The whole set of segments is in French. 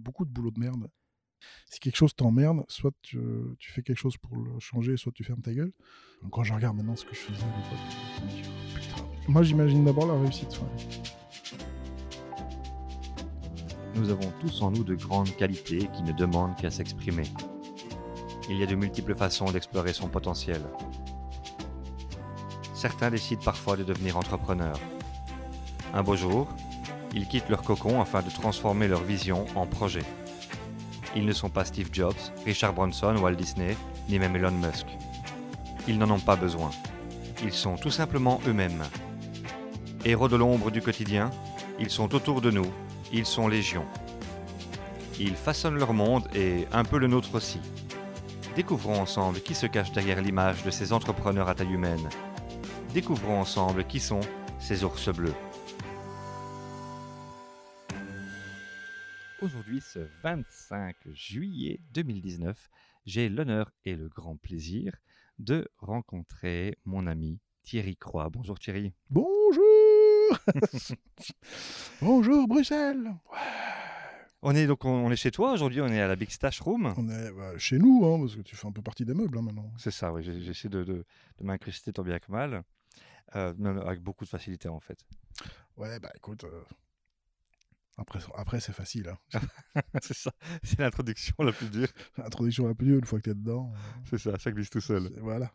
beaucoup de boulot de merde. Si quelque chose t'emmerde, soit tu, tu, fais quelque chose pour le changer, soit tu fermes ta gueule. Quand je regarde maintenant ce que je faisais à l'époque, moi j'imagine d'abord la réussite. Nous avons tous en nous de grandes qualités qui ne demandent qu'à s'exprimer. Il y a de multiples façons d'explorer son potentiel. Certains décident parfois de devenir entrepreneurs. Un beau jour, ils quittent leur cocon afin de transformer leur vision en projet. Ils ne sont pas Steve Jobs, Richard Branson, Walt Disney, ni même Elon Musk. Ils n'en ont pas besoin. Ils sont tout simplement eux-mêmes. Héros de l'ombre du quotidien, ils sont autour de nous, ils sont légion. Ils façonnent leur monde et un peu le nôtre aussi. Découvrons ensemble qui se cache derrière l'image de ces entrepreneurs à taille humaine. Découvrons ensemble qui sont ces ours bleus. Aujourd'hui, ce 25 juillet 2019, j'ai l'honneur et le grand plaisir de rencontrer mon ami Thierry Croix. Bonjour Thierry. Bonjour Bonjour Bruxelles On est donc on est chez toi aujourd'hui, on est à la Big Stash Room. On est bah, chez nous, hein, parce que tu fais un peu partie des meubles hein, maintenant. C'est ça, oui. J'essaie de, de, de m'incruster tant bien que mal, euh, avec beaucoup de facilité en fait. Ouais, bah écoute, euh, après, après c'est facile. Hein. c'est ça, c'est l'introduction la plus dure. L'introduction la plus dure, une fois que tu es dedans. Euh, c'est ça, ça glisse tout seul. Voilà.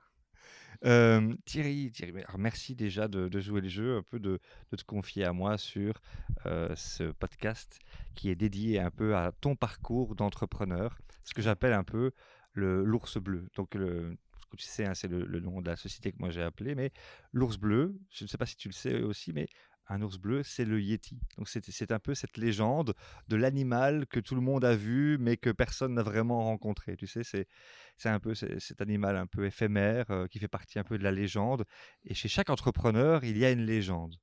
Euh, Thierry, Thierry merci déjà de, de, jouer le jeu, un peu de, de te confier à moi sur euh, ce podcast qui est dédié un peu à ton parcours d'entrepreneur, ce que j'appelle un peu l'ours bleu. Donc, le, tu sais, hein, c'est le, le, nom de la société que moi j'ai appelé, mais l'ours bleu, je ne sais pas si tu le sais aussi, mais un ours bleu, c'est le Yeti. Donc c'est un peu cette légende de l'animal que tout le monde a vu, mais que personne n'a vraiment rencontré. Tu sais, c'est un peu cet animal un peu éphémère euh, qui fait partie un peu de la légende. Et chez chaque entrepreneur, il y a une légende.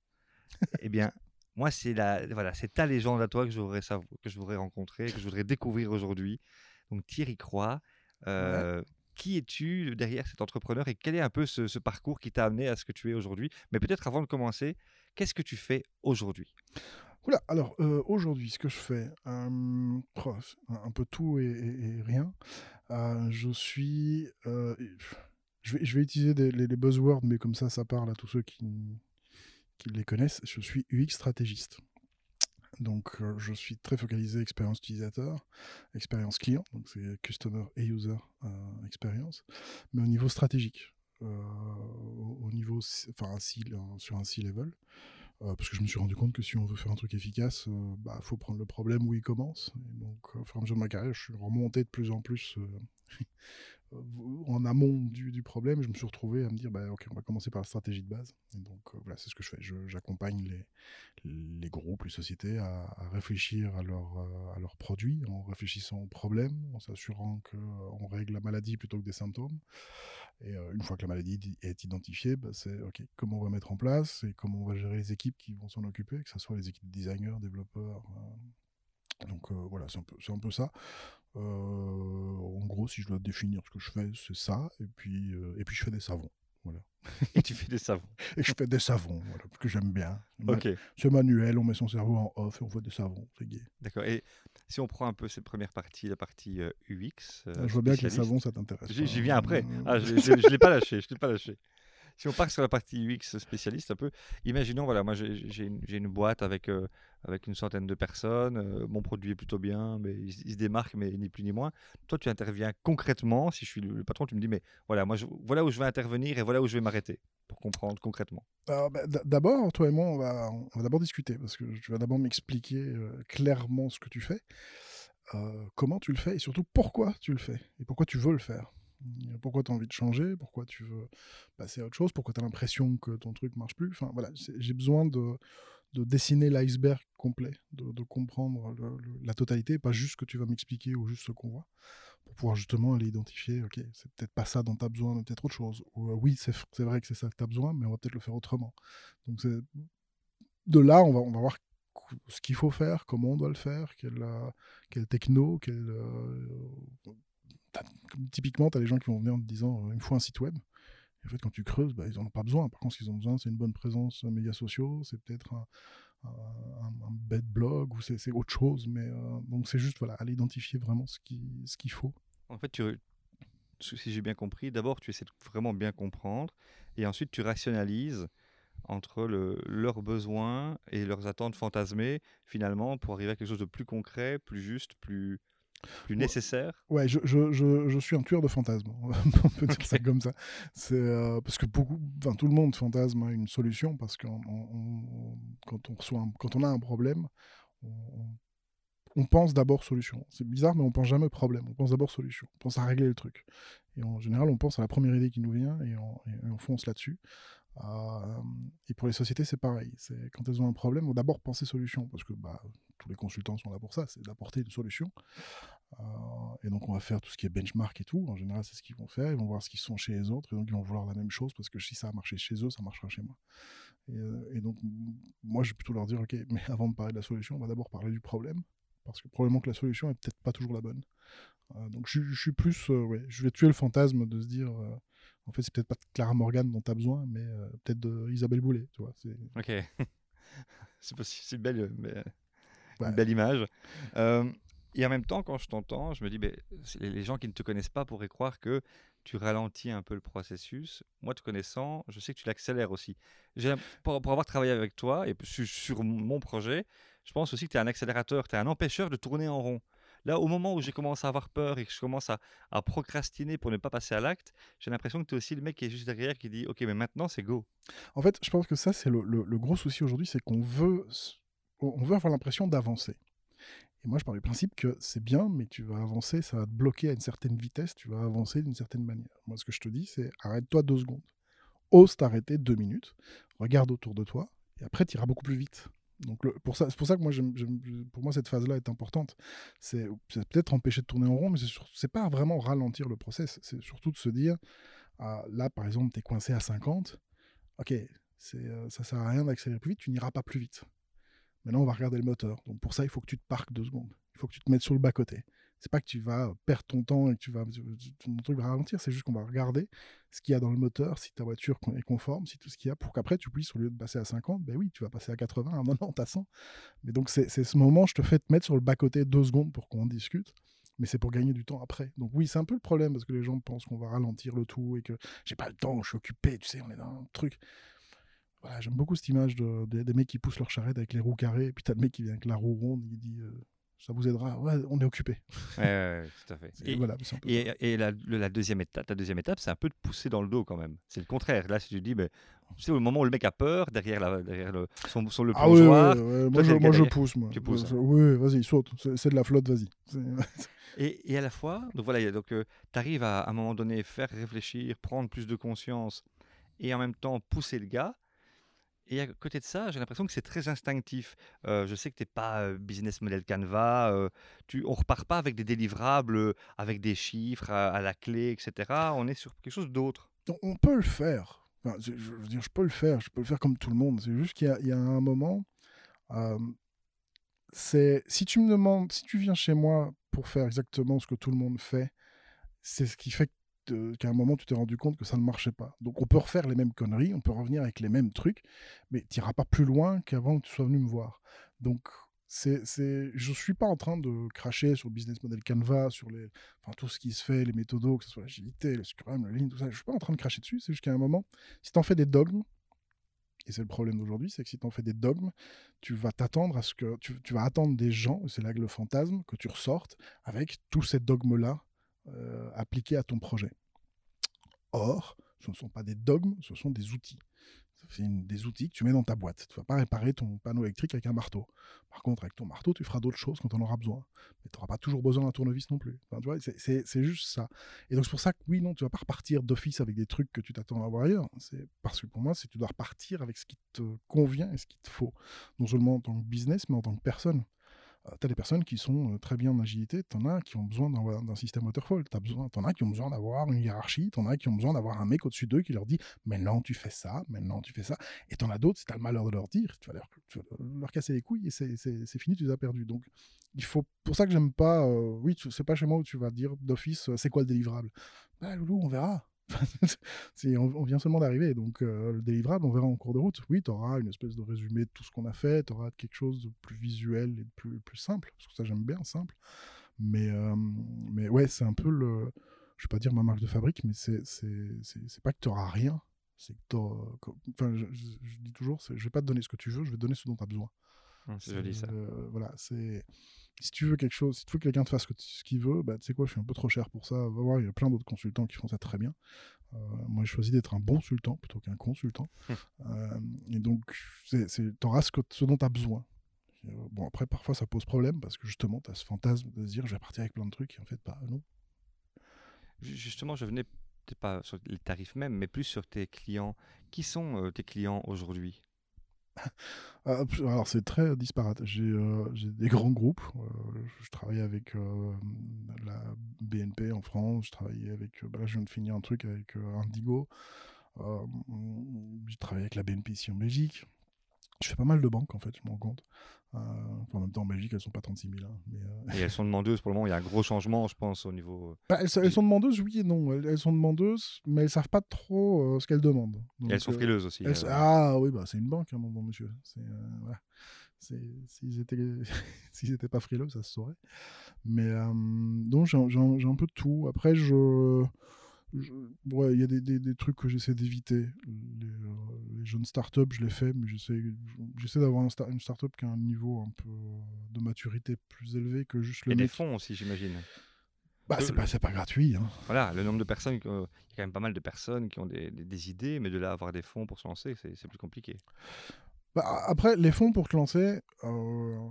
eh bien, moi, c'est voilà, c'est ta légende à toi que je voudrais que je voudrais rencontrer, que je voudrais découvrir aujourd'hui. Donc Thierry Croix. Euh, qui es-tu derrière cet entrepreneur et quel est un peu ce, ce parcours qui t'a amené à ce que tu es aujourd'hui? Mais peut-être avant de commencer, Qu'est-ce que tu fais aujourd'hui? Oula, alors euh, aujourd'hui, ce que je fais, euh, un peu tout et, rien. Euh, je suis. Je vais, je, vais, utiliser les, buzzwords, mais comme ça, ça parle à tous ceux qui, qui les connaissent. Je suis UX stratégiste. Donc, je suis très focalisé expérience utilisateur, expérience client, donc c'est customer et user experience, mais au niveau stratégique. Euh, au niveau, enfin, un sur un C-level. Euh, parce que je me suis rendu compte que si on veut faire un truc efficace, il euh, bah, faut prendre le problème où il commence. Et donc, au fur et à mesure de ma carrière, je suis remonté de plus en plus en amont du, problème, je me suis retrouvé à me dire, bah, ok, on va commencer par la stratégie de base. Donc euh, voilà, c'est ce que je fais. J'accompagne les, groupes, les sociétés à, réfléchir à, leur, euh, à leurs produits, en réfléchissant aux problèmes, en s'assurant qu'on règle la maladie plutôt que des symptômes. Et euh, une fois que la maladie est identifiée, bah, c'est ok, comment on va mettre en place et comment on va gérer les équipes qui vont s'en occuper, que ce soit les équipes de designers, développeurs. donc voilà, c'est un peu ça. Euh, en gros, si je dois définir ce que je fais, c'est ça. Et puis, euh, et puis je fais des savons. Voilà. Et tu fais des savons. et je fais des savons, voilà, parce que j'aime bien. Ok. C'est manuel, on met son cerveau en off et on fait des savons, c'est gay. D'accord. Et si on prend un peu cette première partie, la partie UX. Euh, je vois bien que les savons, ça t'intéresse. J'y viens après. Ah, je ne l'ai pas lâché. Je l'ai pas lâché si on part sur la partie UX spécialiste, un peu, imaginons, voilà, moi j'ai une, boîte avec, euh, avec une centaine de personnes, euh, mon produit est plutôt bien, mais il, se démarque, mais ni plus ni moins. Toi, tu interviens concrètement, si je suis le, patron, tu me dis, mais voilà, moi, voilà où je vais intervenir et voilà où je vais m'arrêter pour comprendre concrètement. Bah, d'abord, toi et moi, on va, on va d'abord discuter parce que tu vas d'abord m'expliquer euh, clairement ce que tu fais. comment tu le fais et surtout pourquoi tu le fais et pourquoi tu veux le faire. Pourquoi tu as envie de changer? Pourquoi tu veux passer à autre chose? Pourquoi tu as l'impression que ton truc marche plus? Enfin voilà, j'ai besoin de, de dessiner l'iceberg complet, de, comprendre la totalité, pas juste ce que tu vas m'expliquer ou juste ce qu'on voit, pour pouvoir justement aller identifier, ok, c'est peut-être pas ça dont tu as besoin, mais peut-être autre chose. Euh, oui, c'est vrai que c'est ça que tu as besoin, mais on va peut-être le faire autrement. Donc de là, on va, voir ce qu'il faut faire, comment on doit le faire, quelle, euh, techno, quelle, euh, typiquement, tu as les gens qui vont venir en te disant euh, il me faut un site web. En fait, quand tu creuses, bah, ils n'en ont pas besoin. Par contre, ce qu'ils ont besoin, c'est une bonne présence médias sociaux, c'est peut-être un, bête blog ou c'est autre chose. Mais donc c'est juste voilà, aller identifier vraiment ce qu'il ce faut. En fait, si j'ai bien compris, d'abord tu essaies de vraiment bien comprendre et ensuite tu rationalises entre le, leurs besoins et leurs attentes fantasmées finalement pour arriver à quelque chose de plus concret, plus juste, plus, plus nécessaire. Ouais, je, je, je, je, suis un tueur de fantasmes, on peut dire ça comme ça. C'est euh, parce que beaucoup, enfin tout le monde fantasme une solution parce que quand on reçoit, quand on a un problème, on, on pense d'abord solution. C'est bizarre, mais on pense jamais problème. On pense d'abord solution. On pense à régler le truc. Et en général, on pense à la première idée qui nous vient et on, fonce là-dessus. Euh, et pour les sociétés, c'est pareil. C'est quand elles ont un problème, on d'abord penser solution parce que bah, tous les consultants sont là pour ça, c'est d'apporter une solution. Euh, et donc, on va faire tout ce qui est benchmark et tout. En général, c'est ce qu'ils vont faire. Ils vont voir ce qu'ils sont chez les autres et donc ils vont vouloir la même chose parce que si ça a marché chez eux, ça marchera chez moi. Et, euh, donc, moi, je vais plutôt leur dire, ok, mais avant de parler de la solution, on va d'abord parler du problème parce que probablement que la solution est peut-être pas toujours la bonne. Euh, donc je, suis plus, ouais, je vais tuer le fantasme de se dire, en fait c'est peut-être pas de Clara Morgan dont tu as besoin, mais peut-être de Isabelle Boulet, tu vois. Ok, c'est c'est belle. Une belle image. et en même temps, quand je t'entends, je me dis, les gens qui ne te connaissent pas pourraient croire que tu ralentis un peu le processus. Moi, te connaissant, je sais que tu l'accélères aussi. Pour, pour, avoir travaillé avec toi et sur mon projet, je pense aussi que tu es un accélérateur, tu es un empêcheur de tourner en rond. Là, au moment où j'ai commencé à avoir peur et que je commence à, procrastiner pour ne pas passer à l'acte, j'ai l'impression que tu es aussi le mec qui est juste derrière qui dit Ok, mais maintenant c'est go. En fait, je pense que ça, c'est le, gros souci aujourd'hui c'est qu'on veut, on veut avoir l'impression d'avancer. Et moi, je pars du principe que c'est bien, mais tu vas avancer, ça va te bloquer à une certaine vitesse, tu vas avancer d'une certaine manière. Moi, ce que je te dis, c'est arrête-toi deux secondes. Ose t'arrêter deux minutes, regarde autour de toi, et après, tu iras beaucoup plus vite. Donc pour ça, c'est pour ça que moi, pour moi cette phase-là est importante. C'est peut-être empêcher de tourner en rond, mais c'est pas vraiment ralentir le process. C'est surtout de se dire, ah, là par exemple, tu es coincé à 50, ok, euh, ça sert à rien d'accélérer plus vite, tu n'iras pas plus vite. Maintenant, on va regarder le moteur. Donc pour ça, il faut que tu te parques deux secondes. Il faut que tu te mettes sur le bas-côté c'est pas que tu vas perdre ton temps et que tu vas ton truc va ralentir, c'est juste qu'on va regarder ce qu'il y a dans le moteur, si ta voiture est conforme, si tout ce qu'il y a, pour qu'après tu puisses, au lieu de passer à 50, ben oui, tu vas passer à 80, à 90, à 100. Mais donc c'est ce moment, je te fais te mettre sur le bas-côté deux secondes pour qu'on discute, mais c'est pour gagner du temps après. Donc oui, c'est un peu le problème parce que les gens pensent qu'on va ralentir le tout et que j'ai pas le temps, je suis occupé, tu sais, on est dans un truc. Voilà, j'aime beaucoup cette image de, des mecs qui poussent leur charrette avec les roues carrées, et puis t'as le mec qui vient avec la roue ronde, il dit euh, ça vous aidera. Ouais, on est occupé. Ouais, tout à fait. Et, voilà, et, et la, la, deuxième étape, la deuxième étape, c'est un peu de pousser dans le dos quand même. C'est le contraire. Là, si tu dis, tu sais, au moment où le mec a peur, derrière, la, derrière le, son, son le ah, oui, Moi, je, moi je, pousse. Moi. Tu pousses. Hein. Oui, vas-y, saute. C'est de la flotte, vas-y. et, et, à la fois, donc voilà, donc, euh, tu arrives à, à un moment donné faire réfléchir, prendre plus de conscience et en même temps pousser le gars. Et à côté de ça, j'ai l'impression que c'est très instinctif. Euh, je sais que tu n'es pas business model Canva, tu, on repart pas avec des délivrables, avec des chiffres à, la clé, etc. On est sur quelque chose d'autre. On peut le faire. je, veux dire, je peux le faire. Je peux le faire comme tout le monde. C'est juste qu'il y, y, a un moment. c'est si tu me demandes, si tu viens chez moi pour faire exactement ce que tout le monde fait, c'est ce qui fait que qu'à un moment, tu t'es rendu compte que ça ne marchait pas. Donc, on peut refaire les mêmes conneries, on peut revenir avec les mêmes trucs, mais tu n'iras pas plus loin qu'avant que tu sois venu me voir. Donc, c'est, c'est, je ne suis pas en train de cracher sur le business model Canva, sur les, enfin, tout ce qui se fait, les méthodos, que ce soit l'agilité, le Scrum, le Lean, tout ça. Je ne suis pas en train de cracher dessus. C'est juste qu'à un moment, si tu en fais des dogmes, et c'est le problème d'aujourd'hui, c'est que si tu en fais des dogmes, tu vas t'attendre à ce que tu, tu vas attendre des gens, c'est là que le fantasme, que tu ressortes avec tous ces dogmes-là euh, appliqués à ton projet. Or, ce ne sont pas des dogmes, ce sont des outils. C'est des outils que tu mets dans ta boîte. Tu ne vas pas réparer ton panneau électrique avec un marteau. Par contre, avec ton marteau, tu feras d'autres choses quand on aura besoin. Mais tu n'auras pas toujours besoin d'un tournevis non plus. c'est juste ça. Et donc, c'est pour ça que oui, non, tu ne vas pas repartir d'office avec des trucs que tu t'attends à avoir ailleurs. C'est parce que pour moi, c'est tu dois repartir avec ce qui te convient et ce qu'il te faut. Non seulement en tant que business, mais en tant que personne. Euh, tu as des personnes qui sont euh, très bien en agilité, tu en as qui ont besoin d'un système waterfall, tu en as qui ont besoin d'avoir une hiérarchie, tu en as qui ont besoin d'avoir un mec au-dessus d'eux qui leur dit maintenant tu fais ça, maintenant tu fais ça, et tu en as d'autres, si tu as le malheur de leur dire, tu vas leur, leur casser les couilles et c'est fini, tu les as perdus. Donc il faut, pour ça que j'aime pas, euh, oui, c'est pas chez moi où tu vas dire d'office c'est quoi le délivrable. Bah loulou, on verra. on, vient seulement d'arriver, donc le délivrable, on verra en cours de route. Oui, tu auras une espèce de résumé de tout ce qu'on a fait, tu auras quelque chose de plus visuel et de plus, plus simple, parce que ça j'aime bien, simple. Mais, mais ouais, c'est un peu le. Je vais pas dire ma marque de fabrique, mais c'est pas que tu auras rien. C'est que Enfin, je, dis toujours, je vais pas te donner ce que tu veux, je vais te donner ce dont tu as besoin. C'est joli ça. voilà, c'est si tu veux quelque chose, si tu veux que quelqu'un te fasse ce qu'il veut, bah, tu sais quoi, je suis un peu trop cher pour ça. Va voir, il y a plein d'autres consultants qui font ça très bien. moi, j'ai choisi d'être un bon consultant plutôt qu'un consultant. Hum. et donc, tu auras ce, ce dont tu as besoin. Euh, bon, après, parfois, ça pose problème parce que justement, tu as ce fantasme de se dire, je vais partir avec plein de trucs, et en fait, pas, bah, non. Justement, je venais peut-être pas sur les tarifs même, mais plus sur tes clients. Qui sont euh, tes clients aujourd'hui? Alors c'est très disparate. J'ai euh, des grands groupes. je travaille avec la BNP en France. Je travaille avec. Bah là, je viens de finir un truc avec Indigo. je travaille avec la BNP ici en Belgique. Je fais pas mal de banques en fait, je me rends compte. Euh, en même temps, en Belgique, elles sont pas 36 000. Hein, mais, euh, Et elles sont demandeuses pour le moment. Il y a un gros changement, je pense, au niveau. Euh, bah, elles, sont demandeuses, oui et non. Elles, sont demandeuses, mais elles savent pas trop ce qu'elles demandent. et elles sont frileuses aussi. Ah oui, bah, c'est une banque, hein, mon bon monsieur. Voilà. S'ils étaient, s'ils étaient pas frileux, ça se saurait. Mais donc, j'ai un peu de tout. Après, je il y a des, des, trucs que j'essaie d'éviter. Les, euh, les, jeunes startups, je les fais, mais j'essaie d'avoir un une startup qui a un niveau un peu de maturité plus élevé que juste le. Et des fonds aussi, j'imagine. Bah, c'est pas, pas gratuit. Hein. Voilà, le nombre de personnes, il y a quand même pas mal de personnes qui ont des, des idées, mais de là avoir des fonds pour se lancer, c'est plus compliqué. Bah, après, les fonds pour te lancer, euh,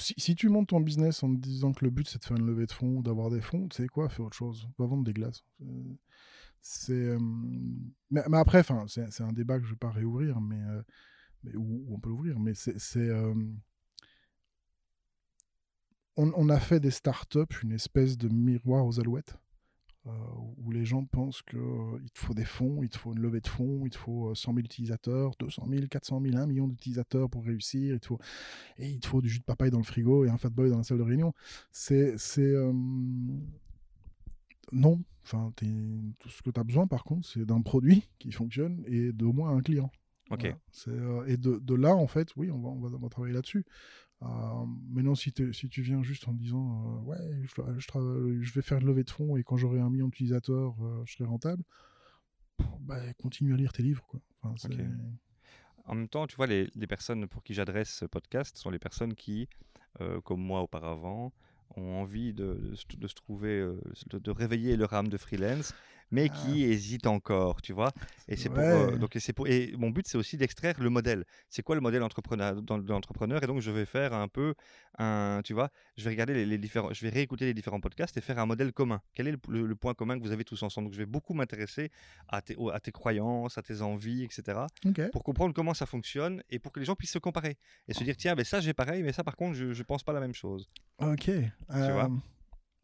si, tu montes ton business en te disant que le but c'est de faire une levée de fonds ou d'avoir des fonds, tu sais quoi, fais autre chose. Va vendre des glaces. C'est, euh, mais, après, c'est un débat que je vais pas réouvrir, mais, euh, on peut l'ouvrir, mais c'est, euh, on, a fait des startups une espèce de miroir aux alouettes. Euh, où les gens pensent qu'il euh, te faut des fonds, il te faut une levée de fonds, il te faut 100 euh, 000 utilisateurs, 200 000, 400 000, 1 million d'utilisateurs pour réussir, il te faut... et il te faut du jus de papaye dans le frigo et un fat boy dans la salle de réunion. C'est. Non. Enfin, tout ce que tu as besoin, par contre, c'est d'un produit qui fonctionne et d'au moins un client. Ok. et de, de, là, en fait, oui, on va, on va, on va travailler là-dessus. Euh, mais non, si, si, tu viens juste en disant euh, ouais, je, je, vais faire une levée de fonds et quand j'aurai un million d'utilisateurs, euh, je serai rentable, bah, continue à lire tes livres. Quoi. en même temps, tu vois, les, les personnes pour qui j'adresse ce podcast sont les personnes qui, comme moi auparavant, ont envie de, de, se trouver, de, de, réveiller leur âme de freelance mais ah. qui hésite encore, tu vois? Et c'est pour, euh, donc c'est pour, et mon but c'est aussi d'extraire le modèle. C'est quoi le modèle entrepreneur dans l'entrepreneur? Et donc je vais faire un peu un, tu vois, je vais regarder les, différents, je vais réécouter les différents podcasts et faire un modèle commun. Quel est le, point commun que vous avez tous ensemble? Donc je vais beaucoup m'intéresser à tes, à tes croyances, à tes envies, etc. Pour comprendre comment ça fonctionne et pour que les gens puissent se comparer et se dire tiens, mais ça j'ai pareil, mais ça par contre je, je pense pas la même chose. Ok. Tu vois? Euh,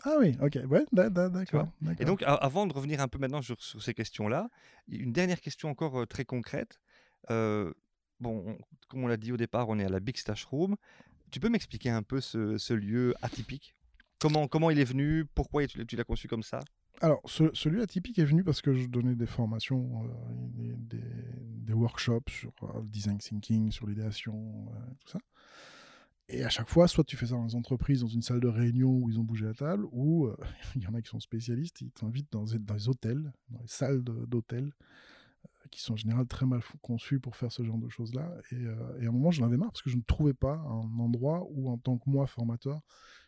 ah oui, ok, ouais, d'accord. Et donc, avant de revenir un peu maintenant sur, ces questions-là, une dernière question encore euh, très concrète. Euh, bon, comme on l'a dit au départ, on est à la Big Stash Room. Tu peux m'expliquer un peu ce, lieu atypique? Comment, comment il est venu? Pourquoi tu, l'as conçu comme ça? Alors, ce, lieu atypique est venu parce que je donnais des formations, euh, des, des, workshops sur le design thinking, sur l'idéation, tout ça. Et à chaque fois, soit tu fais ça dans les entreprises, dans une salle de réunion où ils ont bougé la table, ou euh, il y en a qui sont spécialistes, ils t'invitent dans, dans, les hôtels, dans les salles d'hôtels, euh, qui sont en général très mal conçues pour faire ce genre de choses-là. Et, euh, et, à un moment, j'en avais marre parce que je ne trouvais pas un endroit où, en tant que moi, formateur,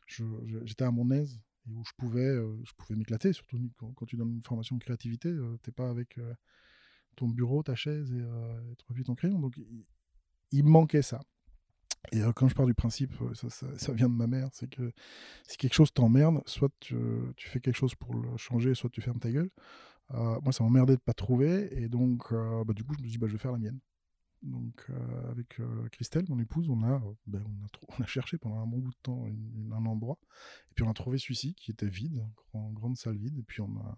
j'étais à mon aise et où je pouvais, pouvais m'éclater. Surtout quand, tu donnes une formation de créativité, t'es pas avec ton bureau, ta chaise et, et tu ton crayon. Donc, il me manquait ça. Et euh, quand je pars du principe, euh, ça, vient de ma mère, c'est que si quelque chose t'emmerde, soit tu, fais quelque chose pour le changer, soit tu fermes ta gueule. Euh, moi, ça m'emmerdait de pas trouver, et donc, bah, du coup, je me dit, bah, je vais faire la mienne. Donc, avec Christelle, mon épouse, on a, ben, on, a on a cherché pendant un bon bout de temps un endroit, et puis on a trouvé celui-ci qui était vide, une grande salle vide, et puis on a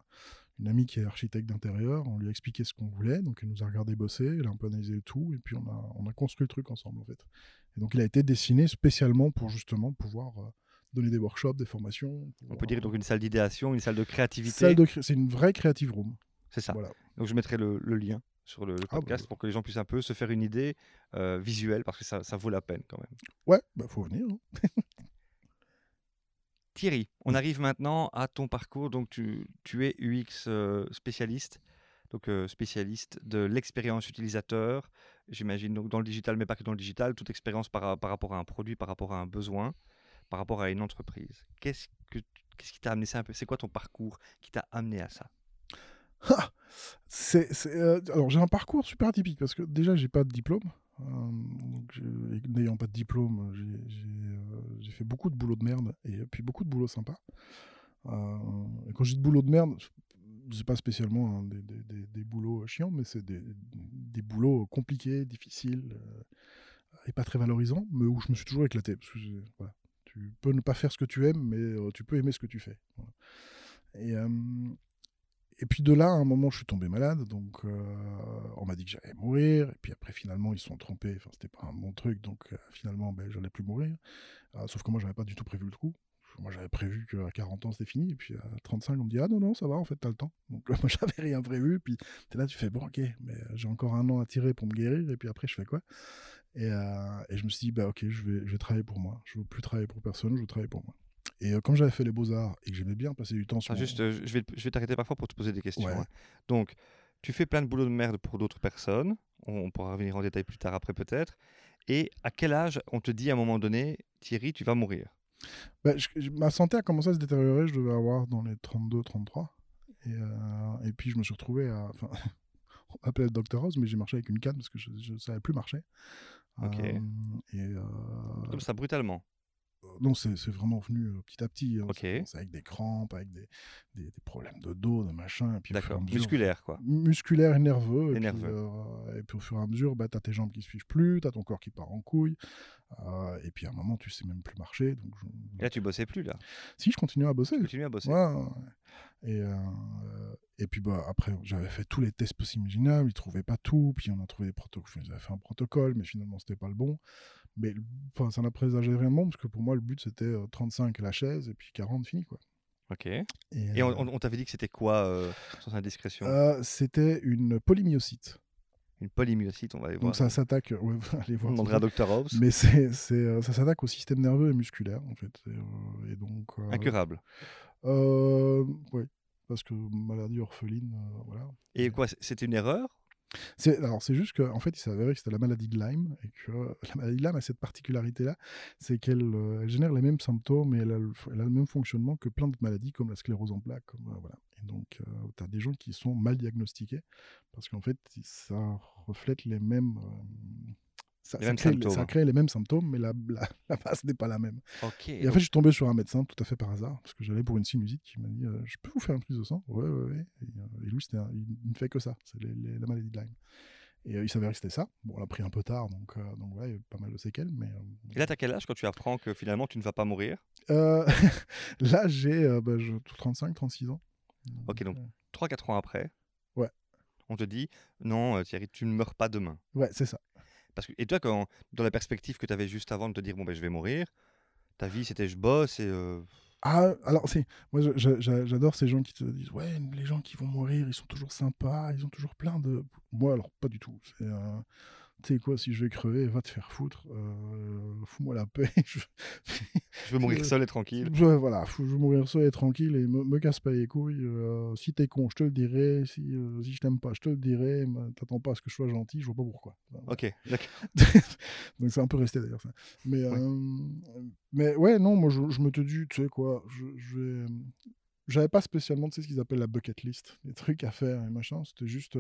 une amie qui est architecte d'intérieur, on lui a expliqué ce qu'on voulait, donc elle nous a regardé bosser, elle a un peu analysé le tout, et puis on a, on a construit le truc ensemble en fait. Et donc il a été dessiné spécialement pour justement pouvoir euh, donner des workshops, des formations. On peut dire donc une salle d'idéation, une salle de créativité. Salle de c'est une vraie creative room. C'est ça. Voilà. Donc je mettrai le, le lien sur le, le Ah, bah, podcast pour que les gens puissent un peu se faire une idée euh, visuelle, parce que ça, ça vaut la peine quand même. Ouais, bah faut venir. hein. Thierry, on arrive maintenant à ton parcours. Donc, tu, tu es UX euh, spécialiste, donc euh, spécialiste de l'expérience utilisateur. J'imagine donc dans le digital, mais pas que dans le digital, toute expérience par, par rapport à un produit, par rapport à un besoin, par rapport à une entreprise. Qu'est-ce que qu'est-ce qui t'a amené ça un peu? C'est quoi ton parcours qui t'a amené à ça? Euh, alors j'ai un parcours super atypique parce que déjà j'ai pas de diplôme. Euh, N'ayant pas de diplôme, j'ai, euh, fait beaucoup de boulot de merde et puis beaucoup de boulot sympa. Et quand je dis de boulot de merde, c'est pas spécialement hein, des, boulots chiants, mais c'est des, boulots compliqués, difficiles et pas très valorisants, mais où je me suis toujours éclaté. Tu peux ne pas faire ce que tu aimes, mais tu peux aimer ce que tu fais. Et, et puis de là, à un moment, je suis tombé malade, donc euh, on m'a dit que j'allais mourir. Et puis après, finalement, ils se sont trompés. Enfin, c'était pas un bon truc, donc euh, finalement, ben, j'allais plus mourir. Euh, sauf que moi, j'avais pas du tout prévu le coup. Moi, j'avais prévu qu'à 40 ans, c'était fini. Et puis à 35, on me dit Ah non, non, ça va, en fait, t'as le temps. Donc moi, j'avais rien prévu. Puis t'es là, tu fais Bon, ok, mais euh, j'ai encore un an à tirer pour me guérir. Et puis après, je fais quoi? Et, je me suis dit Bah, ok, je vais, travailler pour moi. Je veux plus travailler pour personne, je veux travailler pour moi. Et euh, comme j'avais fait les beaux-arts et que j'aimais bien passer du temps sur. Mon- Juste, euh, je vais, je vais t'arrêter parfois pour te poser des questions. Ouais. hein. Donc, tu fais plein de boulot de merde pour d'autres personnes. On, on pourra revenir en détail plus tard après peut-être. Et à quel âge on te dit à un moment donné, Thierry, tu vas mourir? Bah, je- ma santé a commencé à se détériorer, je devais avoir dans les 32, 33. Et, euh, et puis je me suis retrouvé à. On m'appelait le Dr House, mais j'ai marché avec une canne parce que je ne savais plus marcher. Ok. Euh, et euh, Comme ça, brutalement. Non, c'est c'est vraiment venu petit à petit. hein. Commencé avec des crampes, avec des, des, des problèmes de dos, de machin. Puis, D'accord. Musculaire, quoi. musculaire et nerveux. Et Et, puis, nerveux. euh, et puis au fur et à mesure, bah, tu as tes jambes qui suivent plus, tu as ton corps qui part en couille. euh, et puis à un moment, tu sais même plus marcher. Donc je- Et là, tu bossais plus, là. Si, je continue à bosser. Tu continues à bosser. Ouais. Et, euh, et puis bah, après, j'avais fait tous les tests possibles imaginables, ils trouvaient pas tout, puis on a trouvé des protocoles, ils avaient fait un protocole, mais finalement c'était pas le bon. Mais enfin, ça n'a présagé rien de bon, parce que pour moi le but c'était euh, 35 à la chaise, et puis 40 fini quoi. Ok. Et, Et on, euh, on- on t'avait dit que c'était quoi, euh, sans indiscrétion? Euh, c'était une polymyosite. Une polymyosite, on va aller voir. Donc ça s'attaque, ouais, allez on voir. demandera à Dr Hobbs. Mais c'est, euh, ça s'attaque au système nerveux et musculaire en fait. Et, euh, et donc. euh, Incurable. euh, ouais, parce que maladie orpheline, euh, voilà. Et quoi, c'était une erreur? Alors, c'est juste qu'en fait, il s'est que c'était la maladie de Lyme, et que euh, la maladie de Lyme a cette particularité-là, c'est qu'elle euh, génère les mêmes symptômes et elle a, le, même fonctionnement que plein de maladies comme la sclérose en plaques. Comme, euh, voilà. Et donc, tu as des gens qui sont mal diagnostiqués, parce qu'en fait, ça reflète les mêmes... ça, Les ça mêmes crée, symptômes. ça crée les mêmes symptômes, mais la, la, la base n'est pas la même. Et en fait, je suis tombé sur un médecin tout à fait par hasard, parce que j'allais pour une sinusite qui m'a dit euh, Je peux vous faire une prise de sang Ouais, ouais, ouais. Et, euh, et lui, un- il ne fait que ça, c'est la maladie de Lyme. Et euh, il s'avérait que c'était ça. Bon, on l'a pris un peu tard, donc, euh, donc ouais, il y a eu pas mal de séquelles. Mais Et là, t'as quel âge quand tu apprends que finalement tu ne vas pas mourir? Là, j'ai bah, je- 35, 36 ans. Ok, donc euh, 3-4 ans après, Ouais. on te dit non, Thierry, tu ne meurs pas demain. ouais, c'est ça. Et toi, quand, dans la perspective que tu avais juste avant de te dire bon, ben, je vais mourir, ta vie c'était je bosse et. euh, Ah, alors, c'est, moi, j'adore ces gens qui te disent Ouais, les gens qui vont mourir, ils sont toujours sympas, ils ont toujours plein de. Moi, alors, pas du tout. C'est. euh, Tu sais quoi, si je vais crever, va te faire foutre. euh, Fous-moi la paix. je- je veux mourir seul et tranquille. Je, voilà, je veux mourir seul et tranquille et me, me casse pas les couilles. euh, si t'es con, je te le dirai. Si, euh, si je t'aime pas, je te le dirai. T'attends pas à ce que je sois gentil, je vois pas pourquoi. Ok, d'accord. Donc c'est un peu resté d'ailleurs ça. Mais, Ouais. mais ouais, non, moi je, je me te dis, tu sais quoi, je, je vais. J'avais pas spécialement, tu sais, ce qu'ils appellent la bucket list, des trucs à faire et machin. C'était juste.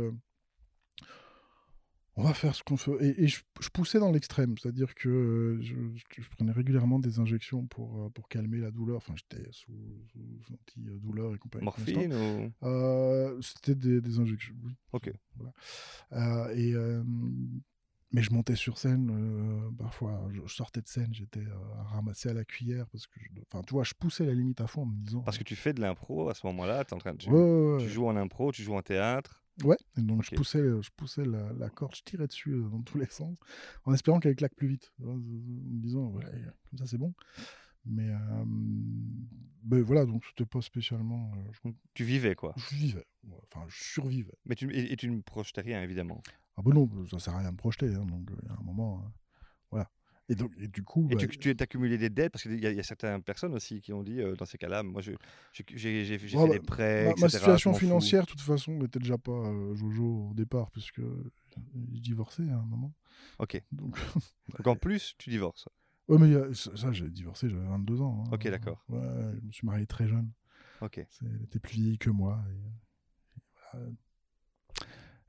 On va faire ce qu'on fait. Et, et je, je poussais dans l'extrême, c'est-à-dire que euh, je, prenais régulièrement des injections pour, euh, pour calmer la douleur. Enfin, j'étais sous, anti-douleur et compagnie. Morphine ou? Euh, C'était des, des injections, oui. Ok. Voilà. Euh, et, euh, mais je montais sur scène, parfois je, je sortais de scène, j'étais ramassé à la cuillère parce que, je, enfin, tu vois, je poussais la limite à fond en me disant. Parce que tu fais de l'impro à ce moment-là, t'es en train de. Tu, Ouais, ouais, ouais. tu joues en impro, tu joues en théâtre. Ouais, et donc je poussais, je poussais la, la corde, je tirais dessus euh, dans tous les sens, en espérant qu'elle claque plus vite, en me disant, ouais, comme ça c'est bon. Mais, euh, ben voilà, donc c'était pas spécialement. euh, je, Tu vivais, quoi. je vivais, enfin, je survivais. Mais tu, et, et tu ne projetais rien, évidemment. Ah ben non, ça sert à rien de projeter, hein, donc euh, il y a un moment, euh, voilà. Et donc, et du coup, Et bah, tu, tu as accumulé des dettes? Parce qu'il y, a- il y a certaines personnes aussi qui ont dit euh, dans ces cas-là, moi j'ai fait bah, des prêts, ma, etc. ma situation financière, de toute façon, n'était déjà pas euh, Jojo au départ, puisque je divorçais à un moment. Ok. Donc, Donc en plus, tu divorces. ouais, mais a- ça, ça, j'ai divorcé, j'avais 22 ans. hein. Ok, d'accord. Ouais, je me suis marié très jeune. Ok. Elle était plus vieille que moi. et, et voilà.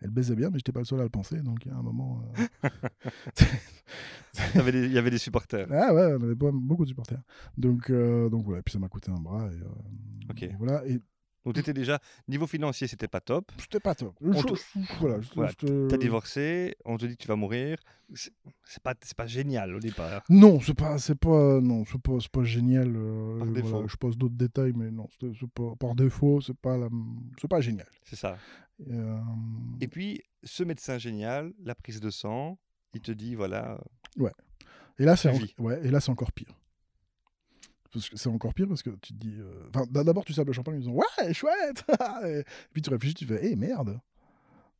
Elle baisait bien, mais j'étais pas le seul à le penser. Donc, il y a un moment. euh, Il y avait des supporters. ah ouais, on avait beaucoup de supporters. Donc, euh, donc voilà. Et puis ça m'a coûté un bras. Et, euh, Ok. voilà. Et Donc tu étais déjà, niveau financier, c'était pas top. c'était pas top. Je- te- voilà, Voilà, T'as divorcé, on te dit que tu vas mourir. C'est pas, pas génial au départ. Non, c'est pas, pas, non, pas, pas génial. Par voilà, défaut. je passe d'autres détails, mais non, c'est pas par défaut, c'est pas, la- pas génial. C'est ça. Euh, Et puis, ce médecin génial, la prise de sang, il te dit voilà, Et là, c'est en- Suivi. ouais, et là, c'est encore pire. C'est encore pire parce que tu te dis. euh, Enfin, d'abord, tu sables le champagne en disant Ouais, chouette Et puis tu réfléchis, tu fais Hé, merde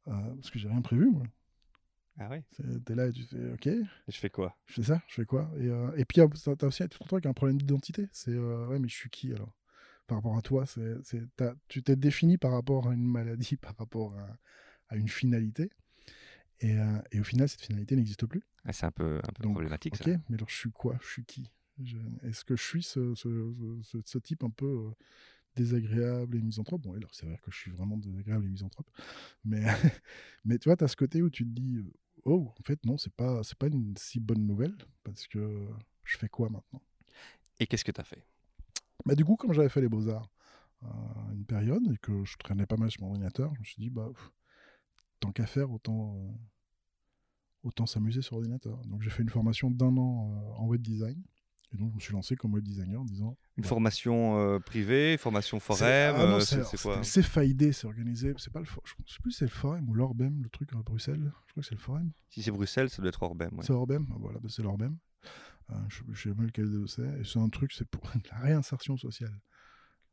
Euh, Parce que j'ai rien prévu, moi. ah ouais, T'es là et tu fais Ok, et je fais quoi? Je fais ça, je fais quoi? Et, euh, et puis, euh, t'as aussi tout le temps avec un problème d'identité. C'est euh, Ouais, mais je suis qui alors? Par rapport à toi, tu t'es défini par rapport à une maladie, par rapport à, à une finalité. Et, euh, et au final, cette finalité n'existe plus. Ah, C'est un peu, un peu Donc, problématique Ok, ça. mais alors je suis quoi? Je suis qui? Est-ce que je suis ce, ce, ce- ce type un peu euh, désagréable et misanthrope? Bon, alors c'est vrai que je suis vraiment désagréable et misanthrope, mais, mais tu vois, tu as ce côté où tu te dis euh, Oh, en fait, non, c'est pas, c'est pas une si bonne nouvelle, parce que je fais quoi maintenant? Et qu'est-ce que tu as fait? Bah, Du coup, comme j'avais fait les beaux-arts à une période et que je traînais pas mal sur mon ordinateur, je me suis dit bah, pff, Tant qu'à faire, autant. euh, autant s'amuser sur ordinateur. Donc j'ai fait une formation d'un an euh, en web design. Et donc je me suis lancé comme web designer en disant. Une Ouais. formation euh, privée, formation forum, ah euh, c'est quoi c'est FID, c'est organisé. C'est pas le for- je sais plus si c'est le forum ou l'Orbem, le truc à Bruxelles. Je crois que c'est le forum. Si c'est Bruxelles, ça doit être Orbem. ouais. C'est Orbem Ah, Voilà, bah, c'est l'Orbem. Je ne sais même lequel de c'est. Et c'est un truc, c'est pour la réinsertion sociale.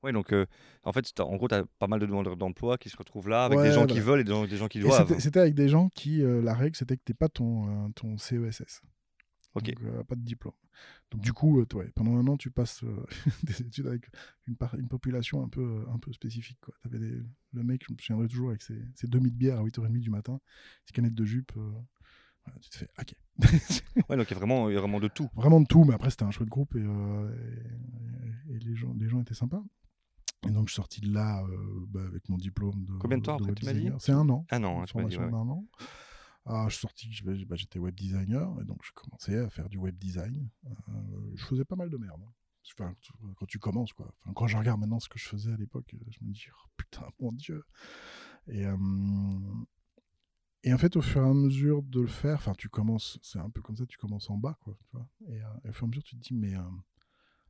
Ouais, donc euh, en fait, en gros, tu as pas mal de demandeurs d'emploi qui se retrouvent là avec Ouais, des gens qui veulent et des gens, qui doivent. c'était- avec des gens qui, euh, la règle, c'était que tu pas ton, euh, ton CESS. Ok. Donc, euh, pas de diplôme. Donc, du coup, toi, pendant un an, tu passes des études avec une, une population un peu, un peu spécifique. Quoi. Avais des... Le mec, je me souviendrai toujours, avec ses, ses demi de bière à 8h30 du matin, ses canettes de jupe. Tu te fais, ok. Ouais, donc il y a vraiment, il y a vraiment de tout. Vraiment de tout, mais après, c'était un chouette groupe et, euh, et, et les, gens, les gens étaient sympas. Et donc, je suis sorti de là euh, bah, avec mon diplôme de. Combien de temps après, tu m'as dit. C'est un an. Ah non, hein, tu formation ouais. d'un an. Ah, je suis sorti, bah, j'étais web designer, et donc je commençais à faire du web design. Euh, je faisais pas mal de merde. hein. Enfin, quand tu commences, quoi. Enfin, quand je regarde maintenant ce que je faisais à l'époque, je me dis, oh, putain, mon Dieu. Et, euh, et en fait, au fur et à mesure de le faire, enfin, tu commences, c'est un peu comme ça, tu commences en bas, quoi. Tu vois et, euh, au fur et à mesure, tu te dis, mais euh,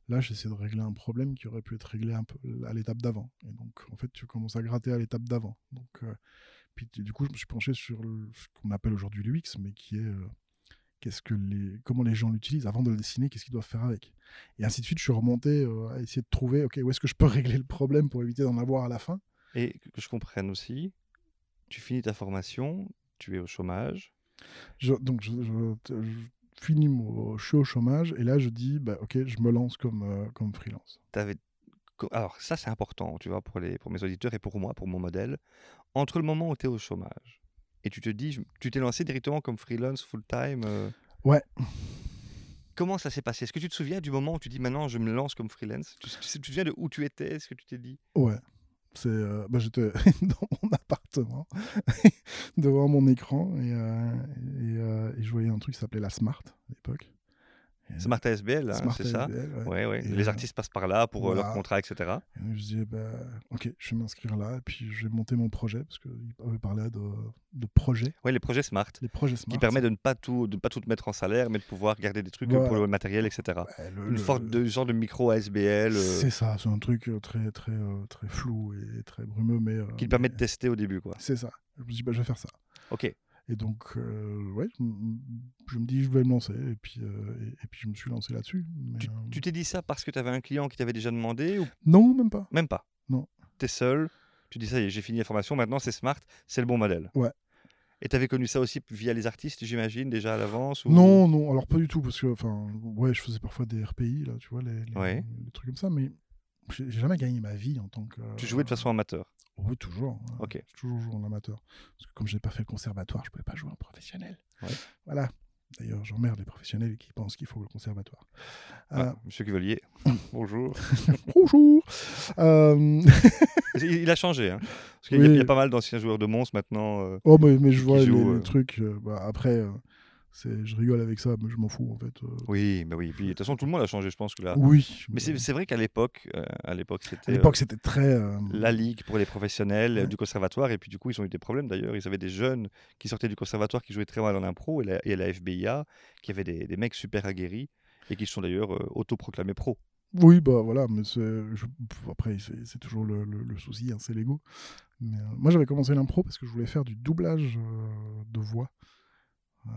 là, j'essaie de régler un problème qui aurait pu être réglé un peu à l'étape d'avant. Et donc, en fait, tu commences à gratter à l'étape d'avant. Donc, euh, puis du coup, je me suis penché sur ce qu'on appelle aujourd'hui l'UX, mais qui est qu'est-ce que les, comment les gens l'utilisent avant de le dessiner, qu'est-ce qu'ils doivent faire avec. Et ainsi de suite, je suis remonté à essayer de trouver, ok, où est-ce que je peux régler le problème pour éviter d'en avoir à la fin. Et que je comprenne aussi, tu finis ta formation, tu es au chômage. Je- donc, je, je- je finis mon, je suis au chômage et là, je dis, bah, ok, je me lance comme, euh, comme freelance. T'avais... Alors ça, c'est important, tu vois, pour, les, pour mes auditeurs et pour moi, pour mon modèle. Entre le moment où tu es au chômage et tu te dis, tu t'es lancé directement comme freelance full-time. euh, Ouais. Comment ça s'est passé? Est-ce que tu te souviens du moment où tu dis maintenant je me lance comme freelance? Tu, tu sais- tu te souviens de où tu étais? Ce que tu t'es dit? Ouais. C'est, euh, bah, j'étais dans mon appartement, devant mon écran, et, euh, euh, et je voyais un truc qui s'appelait la Smart à l'époque. Smart ASBL, hein, c'est ça? ASBL, ouais. Ouais, ouais. Et, Les euh, artistes passent par là pour euh, leur contrat, etc. Et je disais, bah, ok, je vais m'inscrire là, et puis je vais monter mon projet, parce qu'il avait parlé de, de projet, Ouais, les projets Smart, les projets Smart. qui permet de ne pas tout, de ne pas tout mettre en salaire, mais de pouvoir garder des trucs pour le matériel, etc. Le- Une le- sorte de genre de micro ASBL euh, C'est ça, c'est un truc très, très, euh, très flou et très brumeux, mais. qui permet de tester au début, quoi. C'est ça. Je me dis, bah, je vais faire ça. Ok. Et donc, euh, ouais, je, me dis, je vais me lancer. Et puis, euh, et, et puis je me suis lancé là-dessus. Mais, Tu euh, tu t'es dit ça parce que tu avais un client qui t'avait déjà demandé ou? Non, même pas. même pas? Non. Tu es seul, tu dis ça y est, j'ai fini la formation, maintenant c'est smart, c'est le bon modèle. Ouais. Et tu avais connu ça aussi via les artistes, j'imagine, déjà à l'avance ou... Non, non, alors pas du tout, parce que, enfin, ouais, je faisais parfois des RPI, là, tu vois, les, les- Ouais. les trucs comme ça, mais j'ai jamais gagné ma vie en tant que. Tu jouais de façon amateur. Oui, toujours. hein. Ok. J'ai toujours joué en amateur. Parce que comme je n'ai pas fait le conservatoire, je pouvais pas jouer en professionnel. Ouais. Voilà. D'ailleurs, j'emmerde les professionnels qui pensent qu'il faut le conservatoire. Ah, Monsieur Cuvelier, bonjour. Euh, bonjour Euh, Il a changé, hein. Parce qu'il y a- il y, a Oui. pas mal d'anciens joueurs de monstres maintenant. euh, Oh, mais, mais je vois les, les euh. trucs. euh, bah, après, euh, je rigole avec ça, mais je m'en fous, en fait. euh. Oui, mais oui. Puis de toute façon, tout le monde a changé, je pense que là. Oui. Mais c'est vrai qu'à l'époque, euh, à l'époque, À c'était l'époque, euh, c'était très. euh, la ligue pour les professionnels Ouais. du conservatoire. Et puis du coup, ils ont eu des problèmes d'ailleurs. Ils avaient des jeunes qui sortaient du conservatoire qui jouaient très mal en impro et la, et la FBIA qui avaient des, des mecs super aguerris et qui se sont d'ailleurs euh, autoproclamés pro. Oui, bah voilà, mais je- après, c'est, toujours le, le- le souci, hein, c'est l'ego. Mais euh, moi, j'avais commencé l'impro parce que je voulais faire du doublage de voix. Euh,